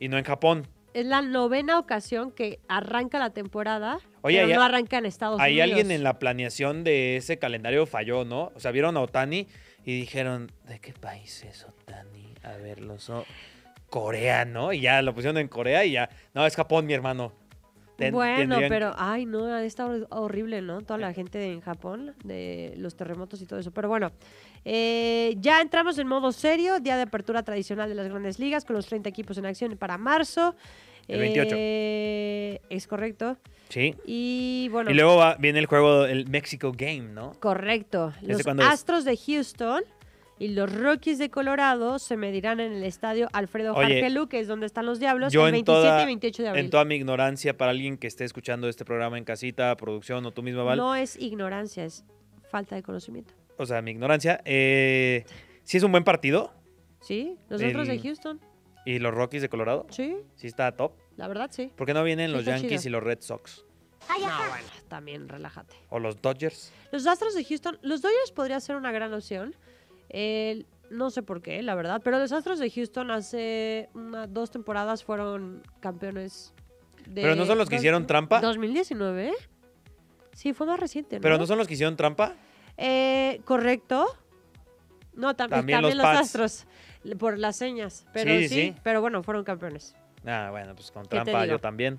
y no en Japón? Es la novena ocasión que arranca la temporada, Oye, pero hay- no arranca en Estados Hay Unidos. alguien en la planeación de ese calendario falló, ¿no? O sea, vieron a Otani y dijeron, ¿de qué país es Otani? A ver, los o- Corea, ¿no? Y ya lo pusieron en Corea y ya, no, es Japón, mi hermano. Ten- Bueno, pero, ay, no, está hor- horrible, ¿no? Toda la gente en Japón, de los terremotos y todo eso. Pero bueno, eh, ya entramos en modo serio, día de apertura tradicional de las grandes ligas, con los 30 equipos en acción para marzo. El 28. Eh, es correcto. Sí. Y bueno, Y luego va- viene el juego, el Mexico Game, ¿no? correcto. Los es? Astros de Houston y los Rockies de Colorado se medirán en el estadio Alfredo Oye, Jargelú, que es donde están los Diablos, Yo el en 27 toda, y 28 de abril. en toda mi ignorancia, para alguien que esté escuchando este programa en casita, producción o tú misma, Val, No es ignorancia, es falta de conocimiento. o sea, mi ignorancia, eh, sí es un buen partido. Sí, los otros de El- Houston. Y los Rockies de Colorado, Sí, sí está top. la verdad sí. ¿Por qué no vienen Sí, los Yankees chido. y los Red Sox? No, bueno, también relájate. O los Dodgers. Los Astros de Houston, los Dodgers podría ser una gran opción. El- no sé por qué, la verdad, pero los Astros de Houston hace una, dos temporadas fueron campeones de... ¿Pero no son los que hicieron trampa? 2019. Sí, fue más reciente, ¿no? ¿Pero no son los que hicieron trampa? Eh, correcto. No, tam- También también, los. Astros, por las señas. Pero Sí, sí, sí. pero bueno, fueron campeones. Ah, bueno, pues con trampa yo también.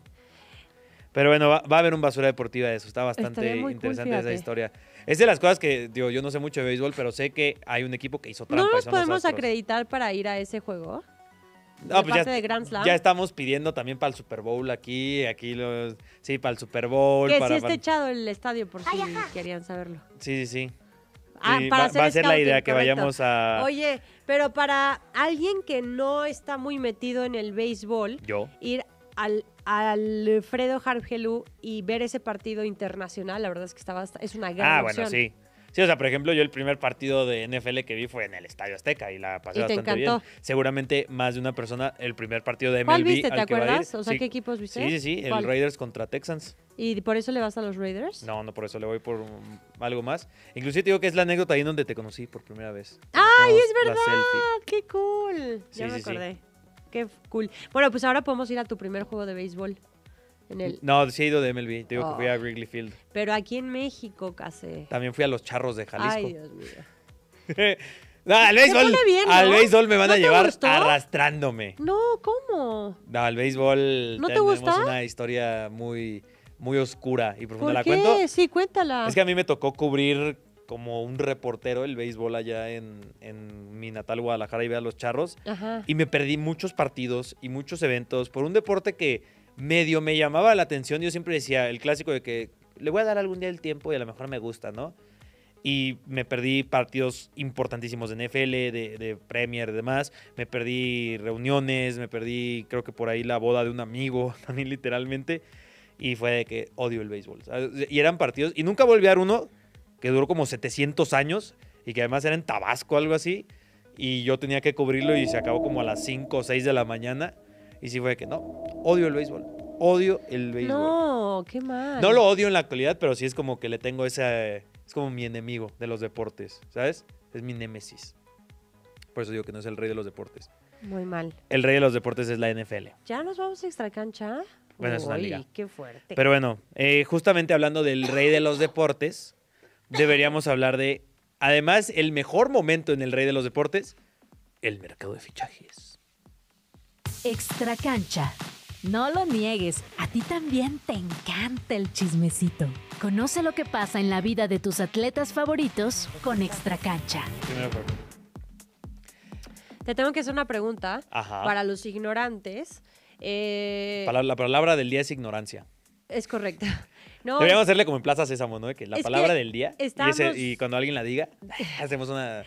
Pero bueno, va, va a haber un basura deportiva de eso. Está bastante cool, interesante esa historia. Es de las cosas que, digo, yo no sé mucho de béisbol, pero sé que hay un equipo que hizo trampa. ¿No nos podemos acreditar para ir a ese juego? No, de pues ya, parte de Grand Slam. ya estamos pidiendo también para el Super Bowl aquí, aquí los, sí, para el Super Bowl. que para, sí esté para- echado el estadio, por si querían saberlo. sí, sí, sí. Ah, Sí, para va, hacer va a ser la idea que correcto. vayamos a Oye, pero para alguien que no está muy metido en el béisbol, yo. ir al Alfredo Hargelú y ver ese partido internacional, la verdad es que estaba, es una gran Ah, bueno, sí. Sí, o sea, por ejemplo, yo el primer partido de NFL que vi fue en el Estadio Azteca y la pasé Y bastante bien. Seguramente más de una persona, el primer partido de MLB ¿Cuál viste? al ¿Te que acuerdas? O sea, Sí. ¿qué equipos viste? Sí, sí, sí, el. Raiders contra Texans. ¿Y por eso le vas a los Raiders? No, no por eso le voy por um, algo más. Inclusive te digo que es la anécdota ahí en donde te conocí por primera vez. ¡Ay, es verdad! ¡Qué cool! Sí, ya me sí, acordé. Qué cool. Bueno, pues ahora podemos ir a tu primer juego de béisbol. En el... No, sí he ido de MLB. Te digo que fui Oh. a Wrigley Field. Pero aquí en México, casi. También fui a los Charros de Jalisco. Ay, Dios mío. no, al béisbol. bien, ¿no? Al béisbol me van ¿No a te llevar gustó? arrastrándome. No, ¿cómo? No, al béisbol ¿No te tenemos gusta? una historia muy, muy oscura y profunda. ¿Por ¿La qué? cuento? Sí, cuéntala. Es que a mí me tocó cubrir como un reportero el béisbol allá en, en mi natal Guadalajara y ver a los charros. Ajá. Y me perdí muchos partidos y muchos eventos por un deporte que medio me llamaba la atención. Yo siempre decía el clásico de que le voy a dar algún día el tiempo y a lo mejor me gusta, ¿no? Y me perdí partidos importantísimos de NFL, de, de Premier y demás. Me perdí reuniones, me perdí, creo que por ahí la boda de un amigo, también literalmente. Y fue de que odio el béisbol. ¿sabes? Y eran partidos. Y nunca volví a ver uno que duró como 700 años y que además era en Tabasco, algo así. Y yo tenía que cubrirlo y se acabó como a las 5 o 6 de la mañana. Y sí fue que no, odio el béisbol. Odio el béisbol. No, qué mal. No lo odio en la actualidad, pero sí es como que le tengo ese. Es como mi enemigo de los deportes, ¿sabes? Es mi némesis. Por eso digo que no es el rey de los deportes. Muy mal. El rey de los deportes es la NFL. ¿Ya nos vamos a extra cancha? Bueno, es una Uy, liga. qué fuerte. Pero bueno, eh, justamente hablando del rey de los deportes, deberíamos hablar de. Además, el mejor momento en el rey de los deportes, el mercado de fichajes. Extra cancha. No lo niegues, a ti también te encanta el chismecito. Conoce lo que pasa en la vida de tus atletas favoritos con Extra cancha. Te tengo que hacer una pregunta Ajá. para los ignorantes. Eh, La palabra del día es ignorancia. Es correcta. No, Deberíamos hacerle como en Plaza Sésamo, ¿no? Que la palabra que del día. y ese- estábamos- Y, cuando alguien la diga, hacemos una.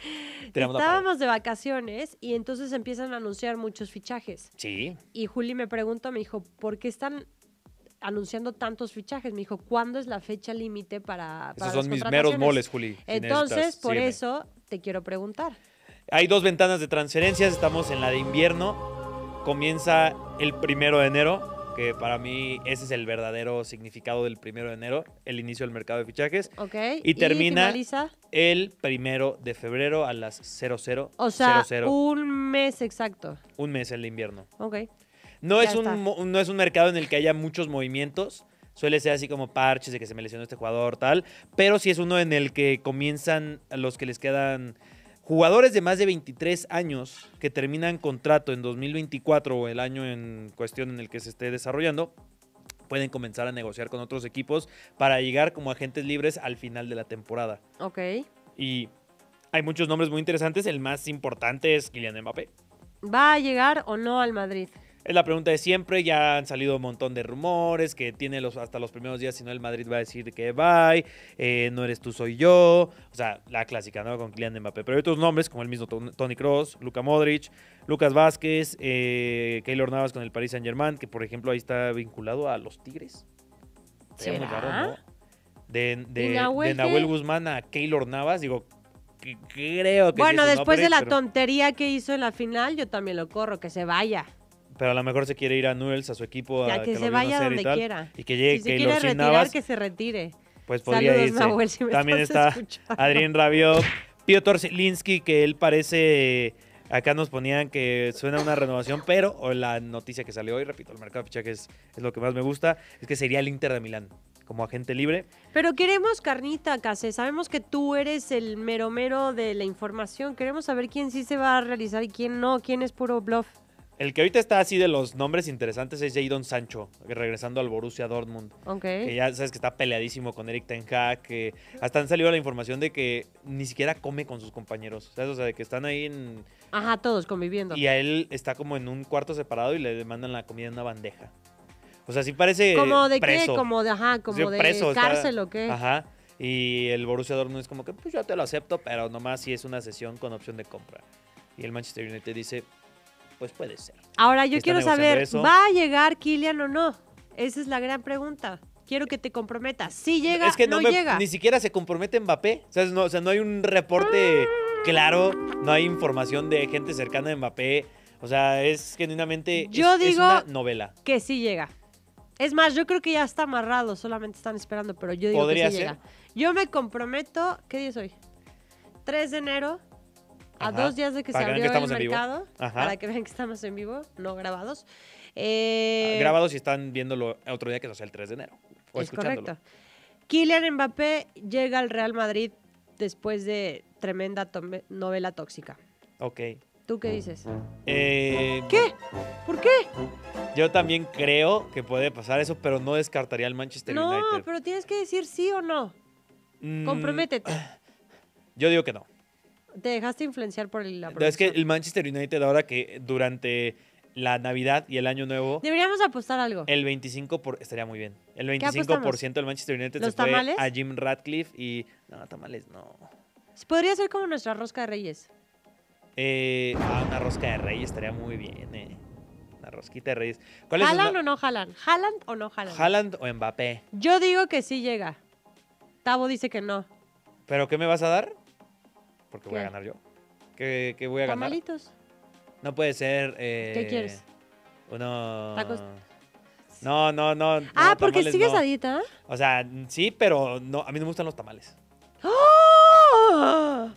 Estábamos de vacaciones y entonces empiezan a anunciar muchos fichajes. Sí. Y Juli me preguntó, me dijo, ¿por qué están anunciando tantos fichajes? Me dijo, ¿cuándo es la fecha límite para, para Esos son mis meros contrataciones?" moles, Juli. si Entonces, por sígueme. eso te quiero preguntar. Hay dos ventanas de transferencias. Estamos en la de invierno. Comienza el primero de enero. Que para mí ese es el verdadero significado del primero de enero. El inicio del mercado de fichajes. ¿Ok? Y termina-? El primero de febrero a las 00. O sea, 00, un mes exacto. un mes el de invierno. Ok. No Ya es, un, está. no es un mercado en el que haya muchos movimientos. Suele ser así como parches de que se me lesionó este jugador, tal. Pero sí es uno en el que comienzan los que les quedan jugadores de más de 23 años que terminan contrato en 2024 o el año en cuestión en el que se esté desarrollando. Pueden comenzar a negociar con otros equipos para llegar como agentes libres al final de la temporada. Ok. Y hay muchos nombres muy interesantes. El más importante es Kylian Mbappé. ¿Va a llegar o no al Madrid? Es la pregunta de siempre, ya han salido un montón de rumores, que tiene los, hasta los primeros días, si no el Madrid va a decir que bye, eh, no eres tú, soy yo, o sea, la clásica, ¿no? Con Kylian Mbappé. Pero hay otros nombres, como el mismo Ton- Tony Cross, Luka Modric, Lucas Vázquez, eh, Keylor Navas con el Paris Saint Germain, que por ejemplo ahí está vinculado a los Tigres. Sería muy ¿Será? raro, ¿no? De, de, ¿Y Nahuel de Nahuel qué? Guzmán a Keylor Navas, digo, que creo que Bueno, después de la pero- tontería que hizo en la final, yo también lo corro, que se vaya. Pero a lo mejor se quiere ir a Newells, a su equipo, Ya a que lo se vaya donde quiera. Y que llegue Si quiere sin retirar, Navas, que se retire. pues podría Saludos, irse. Nahuel, si me También está escuchando. Adrián Rabiot, Piotr Zielinski, que él parece... Acá nos ponían que suena una renovación, pero o la noticia que salió hoy, repito, el mercado de fichajes es lo que más me gusta, es que sería el Inter de Milán como agente libre. Pero queremos carnita, Case. Sabemos que tú eres el mero mero de la información. Queremos saber quién sí se va a realizar y quién no, quién es puro bluff. El que ahorita está así de los nombres interesantes es Jadon Sancho, regresando al Borussia Dortmund. Ok. Que ya sabes que está peleadísimo con Eric Ten Hag, que hasta han salido la información de que ni siquiera come con sus compañeros. ¿sabes? O sea, de que están ahí en, Ajá, todos conviviendo. y a él está como en un cuarto separado y le mandan la comida en una bandeja. O sea, sí parece ¿Como de preso. qué? Como de, ajá, como Sí, de preso, está- cárcel o qué. Ajá. Y el Borussia Dortmund es como que, pues yo te lo acepto, pero nomás si es una sesión con opción de compra. Y el Manchester United dice, pues puede ser. Ahora yo quiero saber, eso. ¿va a llegar Kylian o no? Esa es la gran pregunta. Quiero que te comprometas. Si llega, es que no, no, me- llega. ni siquiera se compromete Mbappé. O sea, no, o sea, no hay un reporte claro, no hay información de gente cercana a Mbappé. O sea, es genuinamente Yo es, es digo- una novela. Que sí llega. Es más, yo creo que ya está amarrado, solamente están esperando, pero yo digo Podría que sí ser. llega. Yo me comprometo, ¿qué día es hoy? 3 de enero, a dos días de que Para se abrió que el mercado, para que vean que estamos en vivo, no grabados. Eh, Grabados y están viéndolo otro día que es el 3 de enero. O es escuchándolo. correcto. Kylian Mbappé llega al Real Madrid después de tremenda novela tóxica. Ok. ¿Tú qué dices? Eh, ¿Qué? ¿Por qué? Yo también creo que puede pasar eso, pero no descartaría al Manchester No, United. pero tienes que decir sí o no. Mm, Comprométete. Yo digo que no. Te dejaste influenciar por la No, Es que producción. el Manchester United ahora que durante la Navidad y el Año Nuevo, Deberíamos apostar algo. el 25% por, estaría muy bien. El 25% apostamos? del Manchester United se ¿Los fue tamales? a Jim Radcliffe y no, tamales no. Podría ser como nuestra rosca de reyes. Eh, ah, una rosca de reyes estaría muy bien, eh. Una rosquita de reyes. ¿Cuál ¿Jalan o no jalan? ¿Jalan o no jalan? Haaland o Mbappé? Yo digo que sí llega. Tavo dice que no. ¿Pero qué me vas a dar? Porque voy a ganar yo. ¿Qué, qué voy a ganar? Tamalitos. No puede ser. eh, ¿Qué quieres? Uno. Tacos. No, no, no. no, ah, porque sigues no. a dieta. O sea, sí, pero no, a mí no me gustan los tamales. ¡Oh!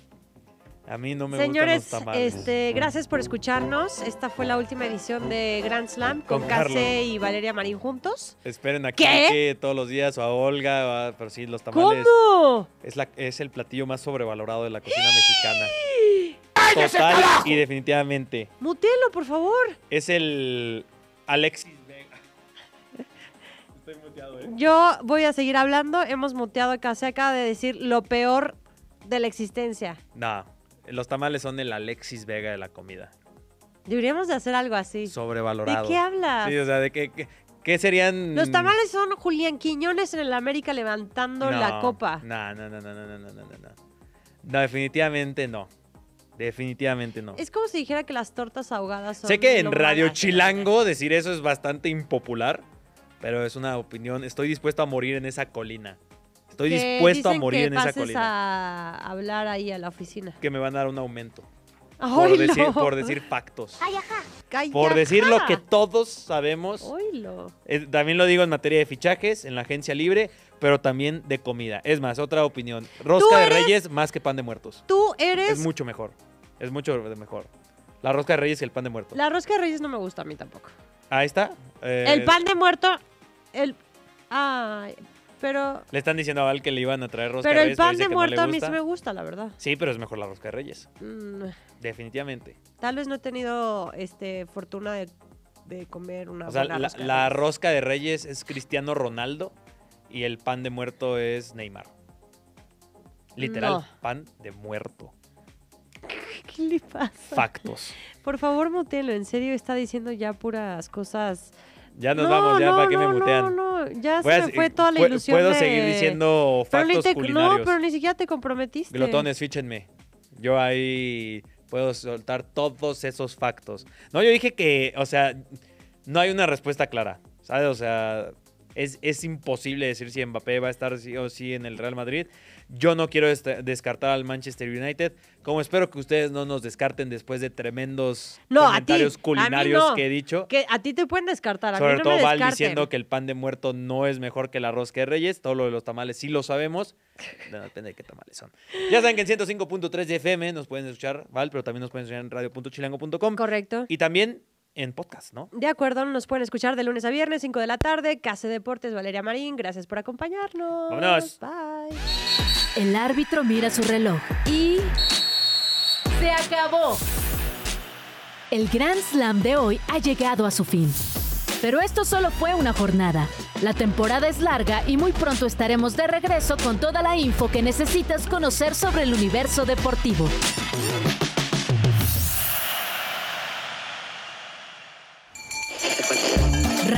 A mí no me Señores, gustan los tamales. este, gracias por escucharnos. Esta fue la última edición de Grand Slam con, Con Case y Valeria Marín juntos. Esperen aquí ¿Qué? que todos los días o a Olga, o a- pero sí, los tamales ¿Cómo? es, la, es el platillo más sobrevalorado de la cocina mexicana. Total y definitivamente. Mutelo, por favor. Es el Alexis Vega. Estoy muteado, ¿eh? Yo voy a seguir hablando. Hemos muteado a Case. Acaba de decir lo peor de la existencia. No, los tamales son el Alexis Vega de la comida. Deberíamos de hacer algo así. Sobrevalorado. ¿De qué hablas? Sí, o sea, de qué, qué, qué serían... Los tamales son Julián Quiñones en el América levantando la copa. No, no, no, no, no, no, no, no. No, definitivamente no. Definitivamente no. Es como si dijera que las tortas ahogadas son... Sé que en Radio Chilango decir eso es bastante impopular, pero es una opinión. Estoy dispuesto a morir en esa colina. Estoy Que dispuesto a morir que en esa pases colina. a hablar ahí a la oficina. Que me van a dar un aumento. ¡Ay, Por decir, no! por decir factos. Ay, Por decir lo que todos sabemos. Oílo. Eh, También lo digo en materia de fichajes, en la agencia libre, pero también de comida. Es más, otra opinión. Rosca de eres- Reyes más que pan de muertos. Tú eres. Es mucho mejor. Es mucho mejor. La rosca de Reyes y el pan de muertos. La rosca de reyes no me gusta a mí tampoco. Ahí está. Eh, El pan de muerto. El. Ay, pero. Le están diciendo a Val que le iban a traer rosca Pero de el Reyes. pero pan dice de no muerto a mí sí me gusta, la verdad. Sí, pero es mejor la rosca de Reyes. Mm, Definitivamente. tal vez no he tenido este fortuna de, de comer una O sea, buena la, rosca de la reyes. rosca de Reyes es Cristiano Ronaldo y el pan de muerto es Neymar. Literal, No. pan de muerto. ¿Qué le pasa? Factos. Por favor, mutelo. En serio, está diciendo ya puras cosas. Ya nos No, vamos, ya no, para que no, me mutean. No, no, ya se me fue toda la ilusión. Puedo de- seguir diciendo factos te- culinarios. No, pero ni siquiera te comprometiste. Glotones, fíchenme. Yo ahí puedo soltar todos esos factos. No, yo dije que, o sea, no hay una respuesta clara, ¿sabes? O sea, Es, es imposible decir si Mbappé va a estar sí o sí en el Real Madrid. Yo no quiero este- descartar al Manchester United. Como espero que ustedes no nos descarten después de tremendos No, a ti. comentarios a culinarios no. que he dicho. Que a ti te pueden descartar, a Sobre mí no todo me Val diciendo que el pan de muerto no es mejor que el arroz que Reyes. Todo lo de los tamales sí lo sabemos. No, depende de qué tamales son. Ya saben que en 105.3 de FM nos pueden escuchar, Val, pero también nos pueden escuchar en radio.chilango.com. Correcto. Y también en podcast, ¿no? De acuerdo, nos pueden escuchar de lunes a viernes, 5 de la tarde. Case Deportes, Valeria Marín, gracias por acompañarnos. Vámonos. Bye. El árbitro mira su reloj y... ¡Se acabó! El Grand Slam de hoy ha llegado a su fin. Pero esto solo fue una jornada. La temporada es larga y muy pronto estaremos de regreso con toda la info que necesitas conocer sobre el universo deportivo.